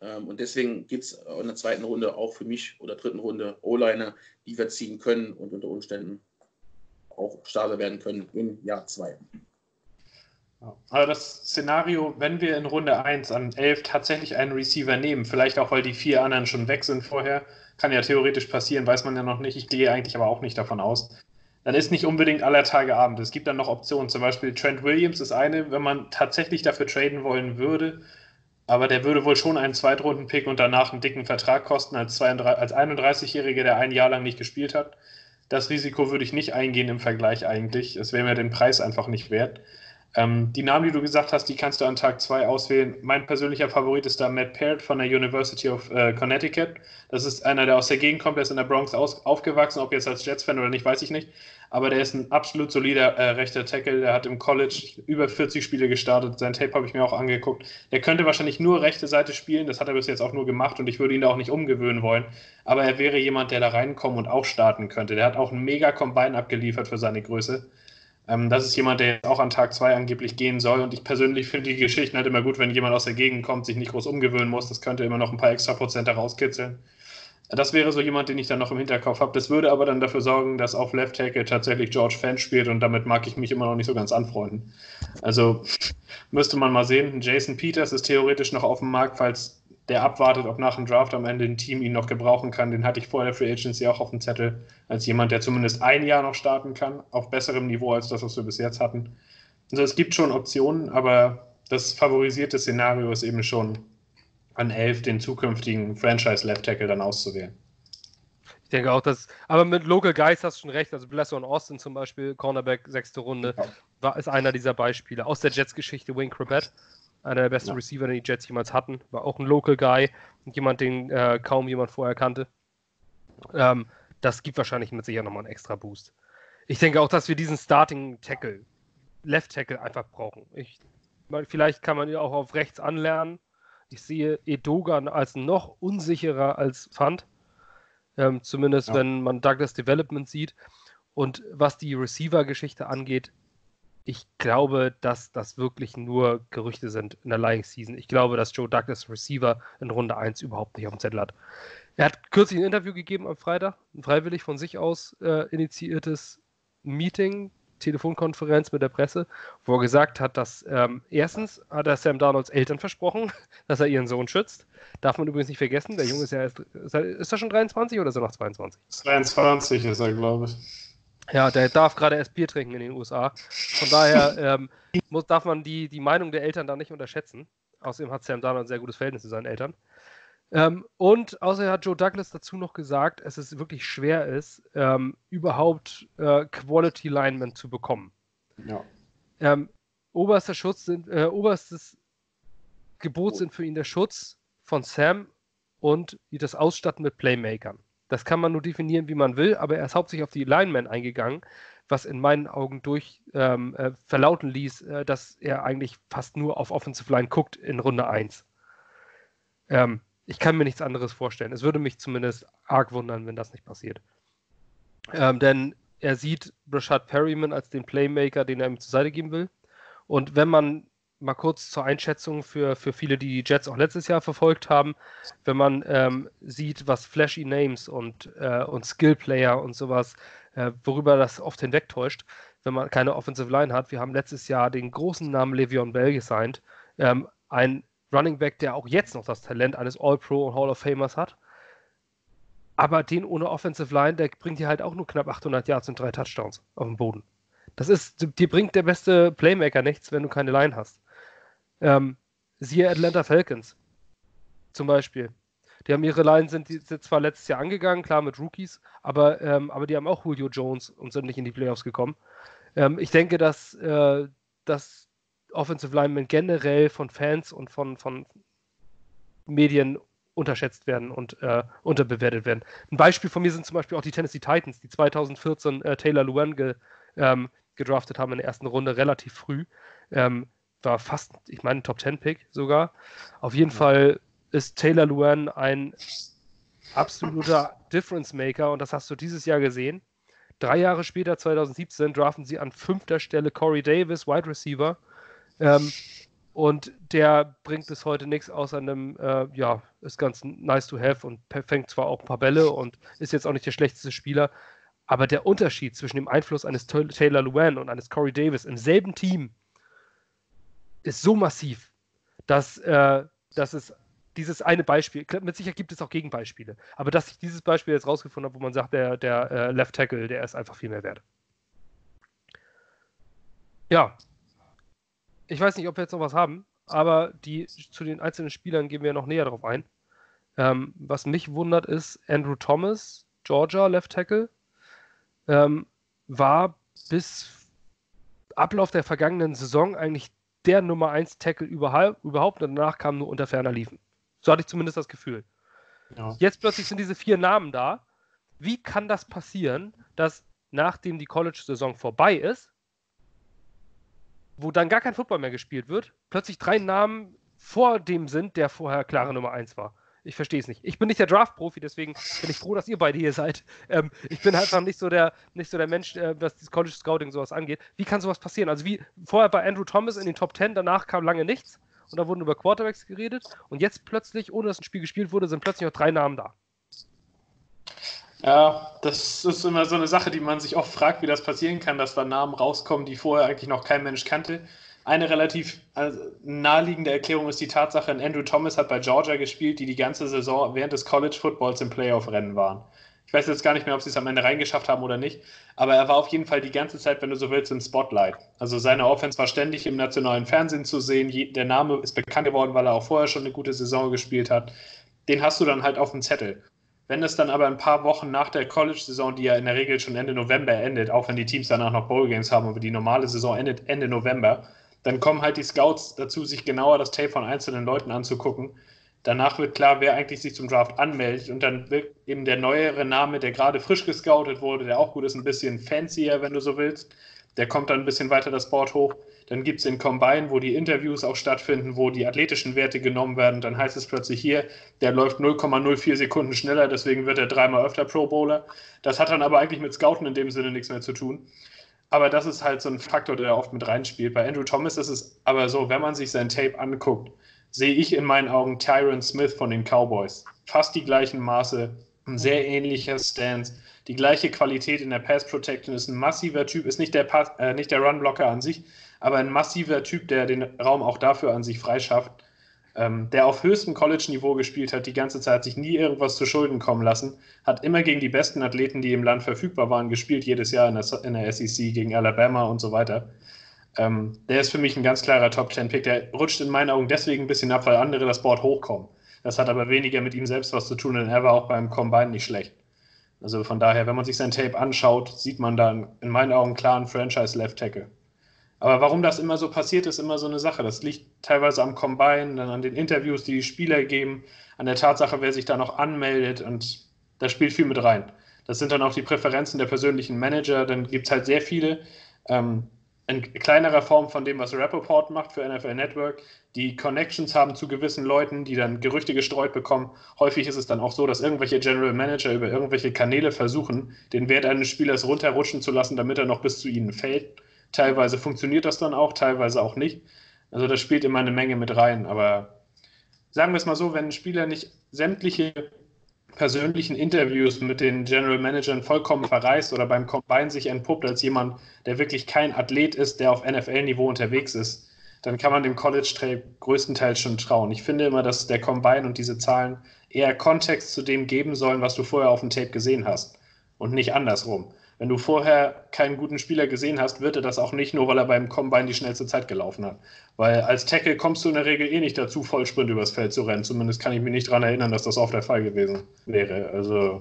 Ähm, und deswegen gibt es in der zweiten Runde auch für mich oder dritten Runde O-Liner, die wir ziehen können und unter Umständen auch Starter werden können im Jahr 2. Aber das Szenario, wenn wir in Runde 1 an 11 tatsächlich einen Receiver nehmen, vielleicht auch weil die vier anderen schon weg sind vorher, kann ja theoretisch passieren, weiß man ja noch nicht. Ich gehe eigentlich aber auch nicht davon aus dann ist nicht unbedingt aller Tage Abend. Es gibt dann noch Optionen. Zum Beispiel Trent Williams ist eine, wenn man tatsächlich dafür traden wollen würde. Aber der würde wohl schon einen Zweitrunden-Pick und danach einen dicken Vertrag kosten als, als 31-Jähriger, der ein Jahr lang nicht gespielt hat. Das Risiko würde ich nicht eingehen im Vergleich eigentlich. Es wäre mir den Preis einfach nicht wert. Ähm, die Namen, die du gesagt hast, die kannst du an Tag 2 auswählen. Mein persönlicher Favorit ist da Matt Parrott von der University of äh, Connecticut. Das ist einer, der aus der Gegend kommt, der ist in der Bronx aus, aufgewachsen, ob jetzt als Jets-Fan oder nicht, weiß ich nicht. Aber der ist ein absolut solider äh, rechter Tackle. Der hat im College über 40 Spiele gestartet. Sein Tape habe ich mir auch angeguckt. Der könnte wahrscheinlich nur rechte Seite spielen. Das hat er bis jetzt auch nur gemacht und ich würde ihn da auch nicht umgewöhnen wollen. Aber er wäre jemand, der da reinkommen und auch starten könnte. Der hat auch ein mega Combine abgeliefert für seine Größe. Ähm, das ist jemand, der auch an Tag 2 angeblich gehen soll. Und ich persönlich finde die Geschichten halt immer gut, wenn jemand aus der Gegend kommt, sich nicht groß umgewöhnen muss. Das könnte immer noch ein paar extra Prozent herauskitzeln. Das wäre so jemand, den ich dann noch im Hinterkopf habe. Das würde aber dann dafür sorgen, dass auf Left Tackle tatsächlich George Fenn spielt und damit mag ich mich immer noch nicht so ganz anfreunden. Also müsste man mal sehen. Jason Peters ist theoretisch noch auf dem Markt, falls der abwartet, ob nach dem Draft am Ende ein Team ihn noch gebrauchen kann. Den hatte ich vor der Free Agency auch auf dem Zettel, als jemand, der zumindest ein Jahr noch starten kann, auf besserem Niveau als das, was wir bis jetzt hatten. Also es gibt schon Optionen, aber das favorisierte Szenario ist eben schon an elf den zukünftigen Franchise Left Tackle dann auszuwählen. Ich denke auch, dass, aber mit Local Guys hast du schon recht. Also Blesser und Austin zum Beispiel, Cornerback, sechste Runde, ja. war, ist einer dieser Beispiele. Aus der Jets-Geschichte, Wayne Crabett einer der besten ja. Receiver, den die Jets jemals hatten. War auch ein Local Guy, jemand, den äh, kaum jemand vorher kannte. Ähm, das gibt wahrscheinlich mit Sicherheit nochmal einen extra Boost. Ich denke auch, dass wir diesen Starting Tackle, Left Tackle einfach brauchen. Ich, vielleicht kann man ihn auch auf rechts anlernen. Ich sehe Edogan als noch unsicherer als Fund. Ähm, zumindest ja. wenn man Douglas Development sieht. Und was die Receiver-Geschichte angeht, ich glaube, dass das wirklich nur Gerüchte sind in der Lying Season. Ich glaube, dass Joe Douglas Receiver in Runde 1 überhaupt nicht auf dem Zettel hat. Er hat kürzlich ein Interview gegeben am Freitag, ein freiwillig von sich aus äh, initiiertes Meeting, Telefonkonferenz mit der Presse, wo er gesagt hat, dass ähm, erstens hat er Sam Darnolds Eltern versprochen, dass er ihren Sohn schützt. Darf man übrigens nicht vergessen, der Junge ist ja erst, ist er, ist er schon 23 oder ist er noch 22? 22 ist er, glaube ich. Ja, der darf gerade erst Bier trinken in den USA. Von daher ähm, muss, darf man die, die Meinung der Eltern da nicht unterschätzen. Außerdem hat Sam Darnold ein sehr gutes Verhältnis zu seinen Eltern. Ähm, und außerdem hat Joe Douglas dazu noch gesagt, dass es wirklich schwer ist, ähm, überhaupt äh, Quality Linemen zu bekommen. Ja. Ähm, oberster Schutz sind, äh, oberstes Gebot sind für ihn der Schutz von Sam und das Ausstatten mit Playmakern. Das kann man nur definieren, wie man will, aber er ist hauptsächlich auf die Linemen eingegangen, was in meinen Augen durch ähm, äh, verlauten ließ, äh, dass er eigentlich fast nur auf Offensive Line guckt in Runde 1. Ähm, ich kann mir nichts anderes vorstellen. Es würde mich zumindest arg wundern, wenn das nicht passiert. Ähm, denn er sieht Brashad Perryman als den Playmaker, den er ihm zur Seite geben will. Und wenn man mal kurz zur Einschätzung für, für viele, die die Jets auch letztes Jahr verfolgt haben, wenn man ähm, sieht, was Flashy Names und, äh, und Skill Player und sowas, äh, worüber das oft hinwegtäuscht, wenn man keine Offensive Line hat. Wir haben letztes Jahr den großen Namen Le'Veon Bell gesigned, ähm, ein Running Back, der auch jetzt noch das Talent eines All-Pro und Hall of Famers hat. Aber den ohne Offensive Line, der bringt dir halt auch nur knapp 800 Yards und drei Touchdowns auf dem Boden. Das ist, dir bringt der beste Playmaker nichts, wenn du keine Line hast. Ähm, siehe Atlanta Falcons zum Beispiel. Die haben ihre Line sind, die, zwar letztes Jahr angegangen, klar mit Rookies, aber, ähm, aber die haben auch Julio Jones und sind nicht in die Playoffs gekommen. Ähm, ich denke, dass, äh, dass Offensive Linemen generell von Fans und von, von Medien unterschätzt werden und äh, unterbewertet werden. Ein Beispiel von mir sind zum Beispiel auch die Tennessee Titans, die 2014 äh, Taylor Luan ge, ähm, gedraftet haben in der ersten Runde relativ früh. Ähm, war fast, ich meine, Top 10 Pick sogar. Auf jeden. Fall ist Taylor Luan ein absoluter Difference Maker und das hast du dieses Jahr gesehen. Drei Jahre später, 2017, draften sie an fünfter Stelle Corey Davis, Wide Receiver. Ähm, und der bringt bis heute nichts außer einem, äh, ja, ist ganz nice to have und fängt zwar auch ein paar Bälle und ist jetzt auch nicht der schlechteste Spieler, aber der Unterschied zwischen dem Einfluss eines Taylor Luan und eines Corey Davis im selben Team ist so massiv, dass, äh, dass es dieses eine Beispiel, mit Sicherheit gibt es auch Gegenbeispiele, aber dass ich dieses Beispiel jetzt rausgefunden habe, wo man sagt, der, der äh, Left Tackle, der ist einfach viel mehr wert. Ja, ich weiß nicht, ob wir jetzt noch was haben, aber die, zu den einzelnen Spielern gehen wir noch näher drauf ein. Ähm, was mich wundert ist, Andrew Thomas, Georgia, Left Tackle, ähm, war bis Ablauf der vergangenen Saison eigentlich der Nummer 1 Tackle überhaupt, überhaupt und danach kam nur unter ferner Liefen. So hatte ich zumindest das Gefühl. Ja. Jetzt plötzlich sind diese vier Namen da. Wie kann das passieren, dass nachdem die College-Saison vorbei ist, wo dann gar kein Football mehr gespielt wird, plötzlich drei Namen vor dem sind, der vorher klare Nummer 1 war? Ich verstehe es nicht. Ich bin nicht der Draft-Profi, deswegen bin ich froh, dass ihr beide hier seid. Ähm, ich bin einfach nicht so der, nicht so der Mensch, äh, was das College Scouting sowas angeht. Wie kann sowas passieren? Also wie vorher bei Andrew Thomas in den Top 10, danach kam lange nichts und da wurden über Quarterbacks geredet und jetzt plötzlich, ohne dass ein Spiel gespielt wurde, sind plötzlich noch drei Namen da. Ja, das ist immer so eine Sache, die man sich oft fragt, wie das passieren kann, dass da Namen rauskommen, die vorher eigentlich noch kein Mensch kannte. Eine relativ also, naheliegende Erklärung ist die Tatsache, Andrew Thomas hat bei Georgia gespielt, die die ganze Saison während des College Footballs im Playoff-Rennen waren. Ich weiß jetzt gar nicht mehr, ob sie es am Ende reingeschafft haben oder nicht, aber er war auf jeden Fall die ganze Zeit, wenn du so willst, im Spotlight. Also seine Offense war ständig im nationalen Fernsehen zu sehen. Der Name ist bekannt geworden, weil er auch vorher schon eine gute Saison gespielt hat. Den hast du dann halt auf dem Zettel. Wenn es dann aber ein paar Wochen nach der College-Saison, die ja in der Regel schon Ende November endet, auch wenn die Teams danach noch Bowl-Games haben, aber die normale Saison endet Ende November, dann kommen halt die Scouts dazu, sich genauer das Tape von einzelnen Leuten anzugucken. Danach wird klar, wer eigentlich sich zum Draft anmeldet und dann wird eben der neuere Name, der gerade frisch gescoutet wurde, der auch gut ist, ein bisschen fancier, wenn du so willst. Der kommt dann ein bisschen weiter das Board hoch. Dann gibt es den Combine, wo die Interviews auch stattfinden, wo die athletischen Werte genommen werden. Dann heißt es plötzlich hier, der läuft 0,04 Sekunden schneller, deswegen wird er dreimal öfter Pro Bowler. Das hat dann aber eigentlich mit Scouten in dem Sinne nichts mehr zu tun. Aber das ist halt so ein Faktor, der oft mit reinspielt. Bei Andrew Thomas ist es aber so, wenn man sich sein Tape anguckt, sehe ich in meinen Augen Tyron Smith von den Cowboys. Fast die gleichen Maße, ein sehr ähnlicher Stance, die gleiche Qualität in der Pass Protection, ist ein massiver Typ, ist nicht der, Pass, äh, nicht der Run-Blocker an sich, aber ein massiver Typ, der den Raum auch dafür an sich freischafft ähm, der auf höchstem College-Niveau gespielt hat, die ganze Zeit sich nie irgendwas zu Schulden kommen lassen, hat immer gegen die besten Athleten, die im Land verfügbar waren, gespielt, jedes Jahr in der, in der SEC gegen Alabama und so weiter. Ähm, der ist für mich ein ganz klarer Top-10-Pick. Der rutscht in meinen Augen deswegen ein bisschen ab, weil andere das Board hochkommen. Das hat aber weniger mit ihm selbst was zu tun, denn er war auch beim Combine nicht schlecht. Also von daher, wenn man sich sein Tape anschaut, sieht man da in meinen Augen klaren Franchise-Left-Tackle. Aber warum das immer so passiert, ist immer so eine Sache. Das liegt teilweise am Combine, dann an den Interviews, die die Spieler geben, an der Tatsache, wer sich da noch anmeldet und da spielt viel mit rein. Das sind dann auch die Präferenzen der persönlichen Manager. Dann gibt es halt sehr viele. Ähm, in kleinerer Form von dem, was Rappaport macht für NFL Network, die Connections haben zu gewissen Leuten, die dann Gerüchte gestreut bekommen. Häufig ist es dann auch so, dass irgendwelche General Manager über irgendwelche Kanäle versuchen, den Wert eines Spielers runterrutschen zu lassen, damit er noch bis zu ihnen fällt. Teilweise funktioniert das dann auch, teilweise auch nicht. Also das spielt immer eine Menge mit rein. Aber sagen wir es mal so, wenn ein Spieler nicht sämtliche persönlichen Interviews mit den General Managern vollkommen verreist oder beim Combine sich entpuppt als jemand, der wirklich kein Athlet ist, der auf NFL-Niveau unterwegs ist, dann kann man dem College-Tape größtenteils schon trauen. Ich finde immer, dass der Combine und diese Zahlen eher Kontext zu dem geben sollen, was du vorher auf dem Tape gesehen hast und nicht andersrum. Wenn du vorher keinen guten Spieler gesehen hast, wird er das auch nicht, nur weil er beim Combine die schnellste Zeit gelaufen hat. Weil als Tackle kommst du in der Regel eh nicht dazu, Vollsprint übers Feld zu rennen. Zumindest kann ich mich nicht daran erinnern, dass das oft der Fall gewesen wäre. Also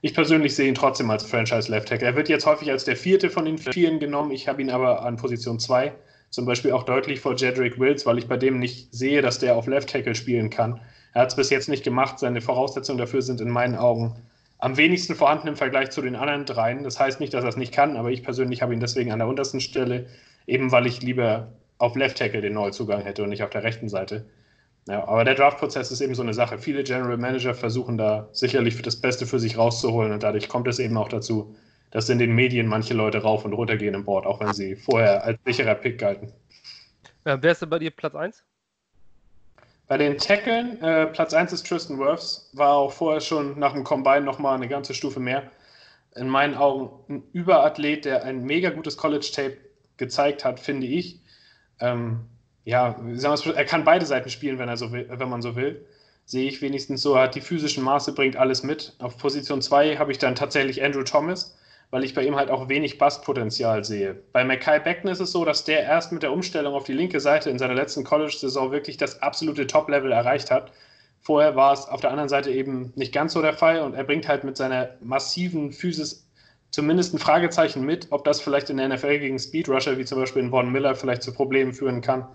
ich persönlich sehe ihn trotzdem als Franchise Left Tackle. Er wird jetzt häufig als der vierte von den vielen genommen. Ich habe ihn aber an Position 2. Zum Beispiel auch deutlich vor Jedrick Wills, weil ich bei dem nicht sehe, dass der auf Left Tackle spielen kann. Er hat es bis jetzt nicht gemacht. Seine Voraussetzungen dafür sind in meinen Augen am wenigsten vorhanden im Vergleich zu den anderen dreien. Das heißt nicht, dass er es nicht kann, aber ich persönlich habe ihn deswegen an der untersten Stelle, eben weil ich lieber auf Left Tackle den Neuzugang hätte und nicht auf der rechten Seite. Ja, aber der Draft-Prozess ist eben so eine Sache. Viele General Manager versuchen da sicherlich das Beste für sich rauszuholen und dadurch kommt es eben auch dazu, dass in den Medien manche Leute rauf und runter gehen im Board, auch wenn sie vorher als sicherer Pick galten. Äh, wer ist denn bei dir Platz 1? Bei den Tackeln, äh, Platz 1 ist Tristan Wirfs, war auch vorher schon nach dem Combine nochmal eine ganze Stufe mehr. In meinen Augen ein Überathlet, der ein mega gutes College-Tape gezeigt hat, finde ich. Ähm, ja, er kann beide Seiten spielen, wenn, er so will, wenn man so will. Sehe ich wenigstens so, hat die physischen Maße, bringt alles mit. Auf Position 2 habe ich dann tatsächlich Andrew Thomas weil ich bei ihm halt auch wenig Bastpotenzial sehe. Bei Mackay Beckton ist es so, dass der erst mit der Umstellung auf die linke Seite in seiner letzten College-Saison wirklich das absolute Top-Level erreicht hat. Vorher war es auf der anderen Seite eben nicht ganz so der Fall und er bringt halt mit seiner massiven Physis zumindest ein Fragezeichen mit, ob das vielleicht in der NFL gegen Speedrusher wie zum Beispiel in Von Miller vielleicht zu Problemen führen kann.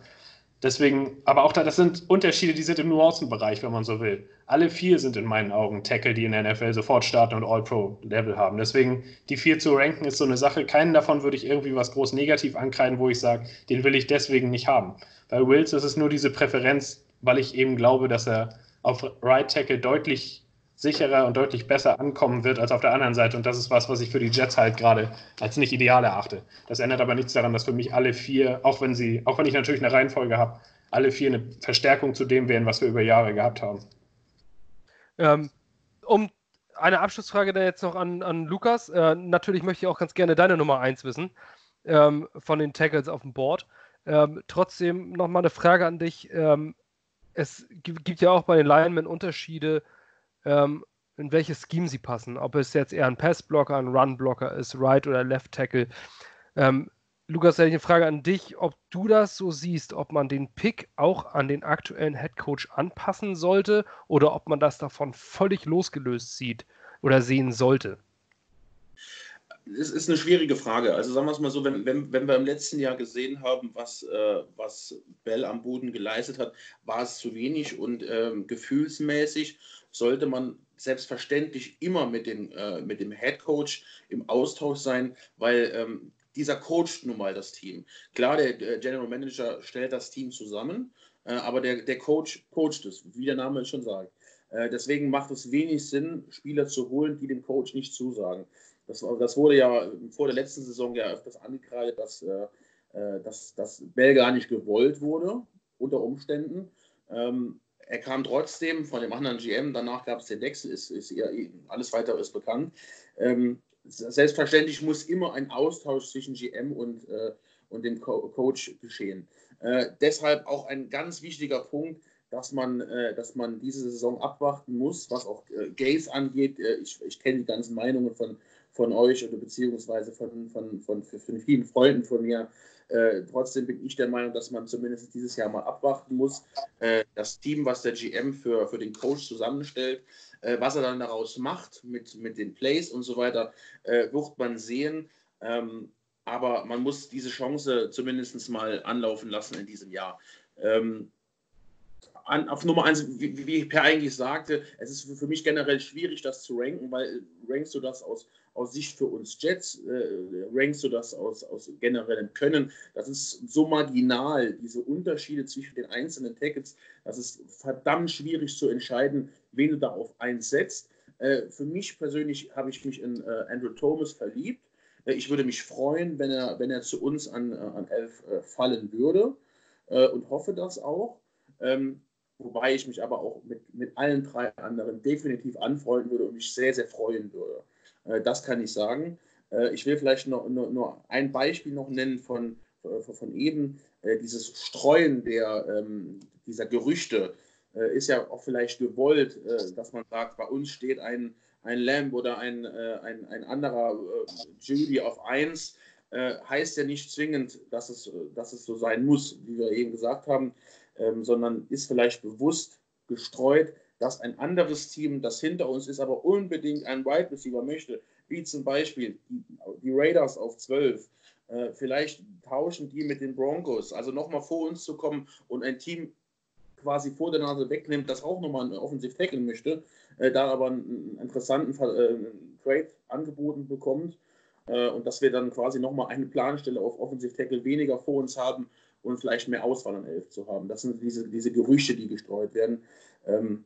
Deswegen, aber auch da, das sind Unterschiede, die sind im Nuancenbereich, wenn man so will. Alle vier sind in meinen Augen Tackle, die in der NFL sofort starten und All-Pro-Level haben. Deswegen, die vier zu ranken ist so eine Sache. Keinen davon würde ich irgendwie was groß negativ ankreiden, wo ich sage, den will ich deswegen nicht haben. Bei Wills ist es nur diese Präferenz, weil ich eben glaube, dass er auf Right Tackle deutlich sicherer und deutlich besser ankommen wird als auf der anderen Seite. Und das ist was, was ich für die Jets halt gerade als nicht ideal erachte. Das ändert aber nichts daran, dass für mich alle vier, auch wenn sie, auch wenn ich natürlich eine Reihenfolge habe, alle vier eine Verstärkung zu dem wären, was wir über Jahre gehabt haben. Ähm, um eine Abschlussfrage da jetzt noch an, an Lukas. Äh, natürlich möchte ich auch ganz gerne deine Nummer 1 wissen ähm, von den Tackles auf dem Board. Ähm, trotzdem nochmal eine Frage an dich. Ähm, es gibt ja auch bei den Linemen Unterschiede ähm, in welches Scheme sie passen. Ob es jetzt eher ein Passblocker, ein Runblocker ist, Right oder Left Tackle. Ähm, Lukas, eine Frage an dich, ob du das so siehst, ob man den Pick auch an den aktuellen Head Coach anpassen sollte oder ob man das davon völlig losgelöst sieht oder sehen sollte. Es ist eine schwierige Frage. Also sagen wir es mal so, wenn, wenn, wenn wir im letzten Jahr gesehen haben, was, äh, was Bell am Boden geleistet hat, war es zu wenig und ähm, gefühlsmäßig sollte man selbstverständlich immer mit, den, äh, mit dem Head Coach im Austausch sein, weil ähm, dieser coacht nun mal das Team. Klar, der, General Manager stellt das Team zusammen, äh, aber der, der Coach coacht es, wie der Name schon sagt. Äh, deswegen macht es wenig Sinn, Spieler zu holen, die dem Coach nicht zusagen. Das, das wurde ja vor der letzten Saison ja öfters angekreidet, dass, äh, äh dass, dass Bell gar nicht gewollt wurde, unter Umständen. Ähm, er kam trotzdem von dem anderen GM, danach gab es den Wechsel, ist, ist ja, alles weitere ist bekannt. Ähm, selbstverständlich muss immer ein Austausch zwischen GM und, äh, und dem Co Coach geschehen. Äh, deshalb auch ein ganz wichtiger Punkt, dass man, äh, dass man diese Saison abwarten muss, was auch äh, Gays angeht. Äh, ich, ich kenne die ganzen Meinungen von, von euch oder beziehungsweise von, von, von, von vielen Freunden von mir, äh, trotzdem bin ich der Meinung, dass man zumindest dieses Jahr mal abwarten muss. Äh, das Team, was der GM für, für den Coach zusammenstellt, äh, was er dann daraus macht mit, mit den Plays und so weiter, äh, wird man sehen. Ähm, aber man muss diese Chance zumindest mal anlaufen lassen in diesem Jahr. Ähm, an, auf Nummer eins, wie, wie Per eigentlich sagte, es ist für, für, mich generell schwierig, das zu ranken, weil rankst du das aus, aus Sicht für uns Jets, äh, rankst du das aus, aus generellem Können, das ist so marginal, diese Unterschiede zwischen den einzelnen Tackles, das ist verdammt schwierig zu entscheiden, wen du da auf eins setzt. Äh, für mich persönlich habe ich mich in äh, Andrew Thomas verliebt. Äh, ich würde mich freuen, wenn er, wenn er zu uns an, äh, an elf äh, fallen würde und hoffe das auch. Ähm, wobei ich mich aber auch mit, mit allen drei anderen definitiv anfreunden würde und mich sehr, sehr freuen würde. Äh, das kann ich sagen. Äh, ich will vielleicht noch, nur, nur ein Beispiel noch nennen von, von, von eben. Äh, dieses Streuen der, ähm, dieser Gerüchte ist ja auch vielleicht gewollt, dass man sagt, bei uns steht ein, ein Lamb oder ein, ein, ein anderer Judy auf 1 heißt ja nicht zwingend, dass es, dass es so sein muss, wie wir eben gesagt haben ähm, sondern ist vielleicht bewusst gestreut, dass ein anderes Team, das hinter uns ist, aber unbedingt einen Wide Receiver möchte, wie zum Beispiel die, Raiders auf 12. Äh, vielleicht tauschen die mit den Broncos, also nochmal vor uns zu kommen und ein Team quasi vor der Nase wegnimmt, das auch nochmal einen Offensiv tackeln möchte, äh, da aber einen interessanten äh, Trade angeboten bekommt und dass wir dann quasi nochmal eine Planstelle auf Offensiv Tackle weniger vor uns haben und vielleicht mehr Auswahl an elf zu haben. Das sind diese, diese Gerüchte, die gestreut werden. Ähm,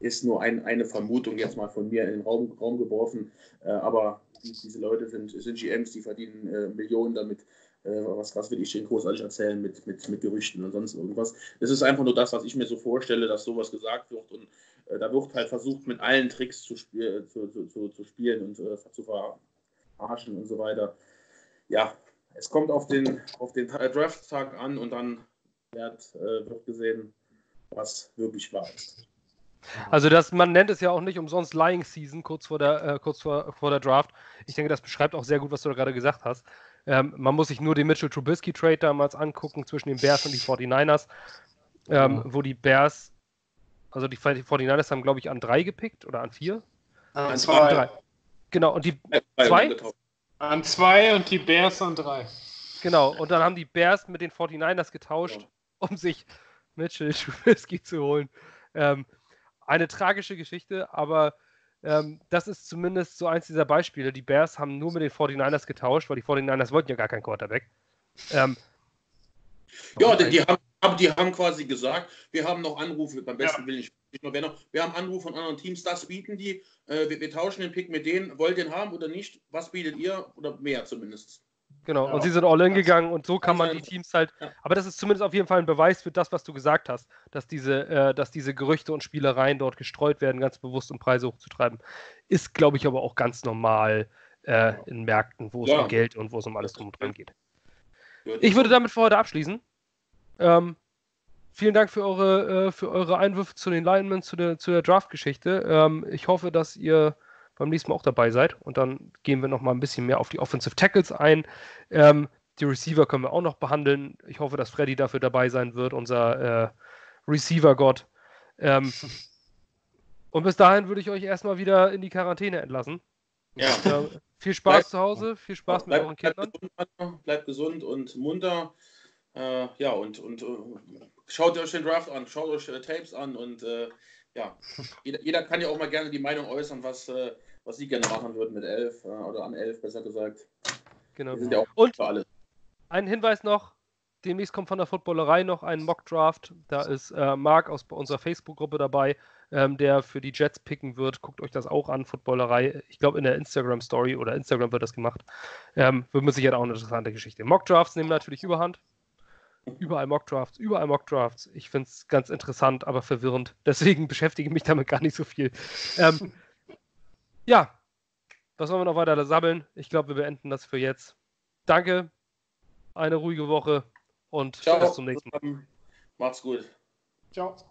ist nur ein, eine Vermutung jetzt mal von mir in den Raum, Raum geworfen. Äh, aber die, diese Leute sind, sind GMs, die verdienen äh, Millionen damit. Äh, was, was will ich denen großartig erzählen mit, mit, mit Gerüchten und sonst irgendwas? Es ist einfach nur das, was ich mir so vorstelle, dass sowas gesagt wird. Und äh, da wird halt versucht, mit allen Tricks zu, spiel, zu, zu, zu, zu spielen und äh, zu verarschen und so weiter. Ja, es kommt auf den, auf den Draft-Tag an und dann wird, äh, wird gesehen, was wirklich wahr ist. Also das, man nennt es ja auch nicht umsonst Lying Season, kurz vor der, äh, kurz vor, vor der Draft. Ich denke, das beschreibt auch sehr gut, was du da gerade gesagt hast. Ähm, man muss sich nur den Mitchell Trubisky Trade damals angucken zwischen den Bears und den 49ers, ähm, ja. wo die Bears, also die 49ers haben, glaube ich, an drei gepickt oder an vier? An zwei. An drei. Genau, und die zwei? An zwei und die Bears an drei. Genau, und dann haben die Bears mit den 49ers getauscht, ja. um sich Mitchell Trubisky zu holen. Ähm, eine tragische Geschichte, aber ähm, das ist zumindest so eins dieser Beispiele. Die Bears haben nur mit den 49ers getauscht, weil die 49ers wollten ja gar keinen Quarterback. Ähm, ja, die, die, haben, die haben quasi gesagt, wir haben noch Anrufe, beim besten ja. Willen nicht, nicht nur noch, wir haben Anrufe von anderen Teams, das bieten die, äh, wir, wir, tauschen den Pick mit denen, wollt ihr den haben oder nicht? Was bietet ihr? Oder mehr zumindest. Genau, ja. und sie sind all in gegangen und so kann man die Teams halt. Ja. Aber das ist zumindest auf jeden Fall ein Beweis für das, was du gesagt hast, dass diese, äh, dass diese Gerüchte und Spielereien dort gestreut werden, ganz bewusst, um Preise hochzutreiben. Ist, glaube ich, aber auch ganz normal äh, in Märkten, wo es um Geld und wo es um alles drum und dran geht. Ich würde damit für heute abschließen. Ähm, vielen Dank für eure, äh, für eure Einwürfe zu den Linemen, zu der, zu der Draft-Geschichte. Ähm, ich hoffe, dass ihr beim nächsten Mal auch dabei seid. Und dann gehen wir noch mal ein bisschen mehr auf die Offensive Tackles ein. Ähm, die Receiver können wir auch noch behandeln. Ich hoffe, dass Freddy dafür dabei sein wird, unser äh, Receiver-Gott. Ähm, und bis dahin würde ich euch erstmal wieder in die Quarantäne entlassen. Ja. Äh, viel Spaß bleib, zu Hause, viel Spaß bleib, mit euren Kindern. Gesund, bleibt gesund und munter. Äh, ja, und, und uh, schaut euch den Draft an, schaut euch äh, Tapes an und äh, ja, jeder, jeder, kann ja auch mal gerne die Meinung äußern, was, äh, was sie gerne machen würden mit elf äh, oder an elf, besser gesagt. Genau. sind ja auch Und für alles. Ein Hinweis noch: Demnächst kommt von der Footballerei noch ein Mock-Draft. Da ist äh, Marc aus unserer Facebook-Gruppe dabei, ähm, der für die Jets picken wird. Guckt euch das auch an, Footballerei. Ich glaube, in der Instagram-Story oder Instagram wird das gemacht. Ähm, wird mit Sicherheit auch eine interessante Geschichte. Mock-Drafts nehmen natürlich Überhand. Überall Mockdrafts, überall Mockdrafts. Ich finde es ganz interessant, aber verwirrend. Deswegen beschäftige ich mich damit gar nicht so viel. Ähm, ja, was wollen wir noch weiter sammeln? Ich glaube, wir beenden das für jetzt. Danke, eine ruhige Woche und Ciao. bis zum nächsten Mal. Macht's gut. Ciao.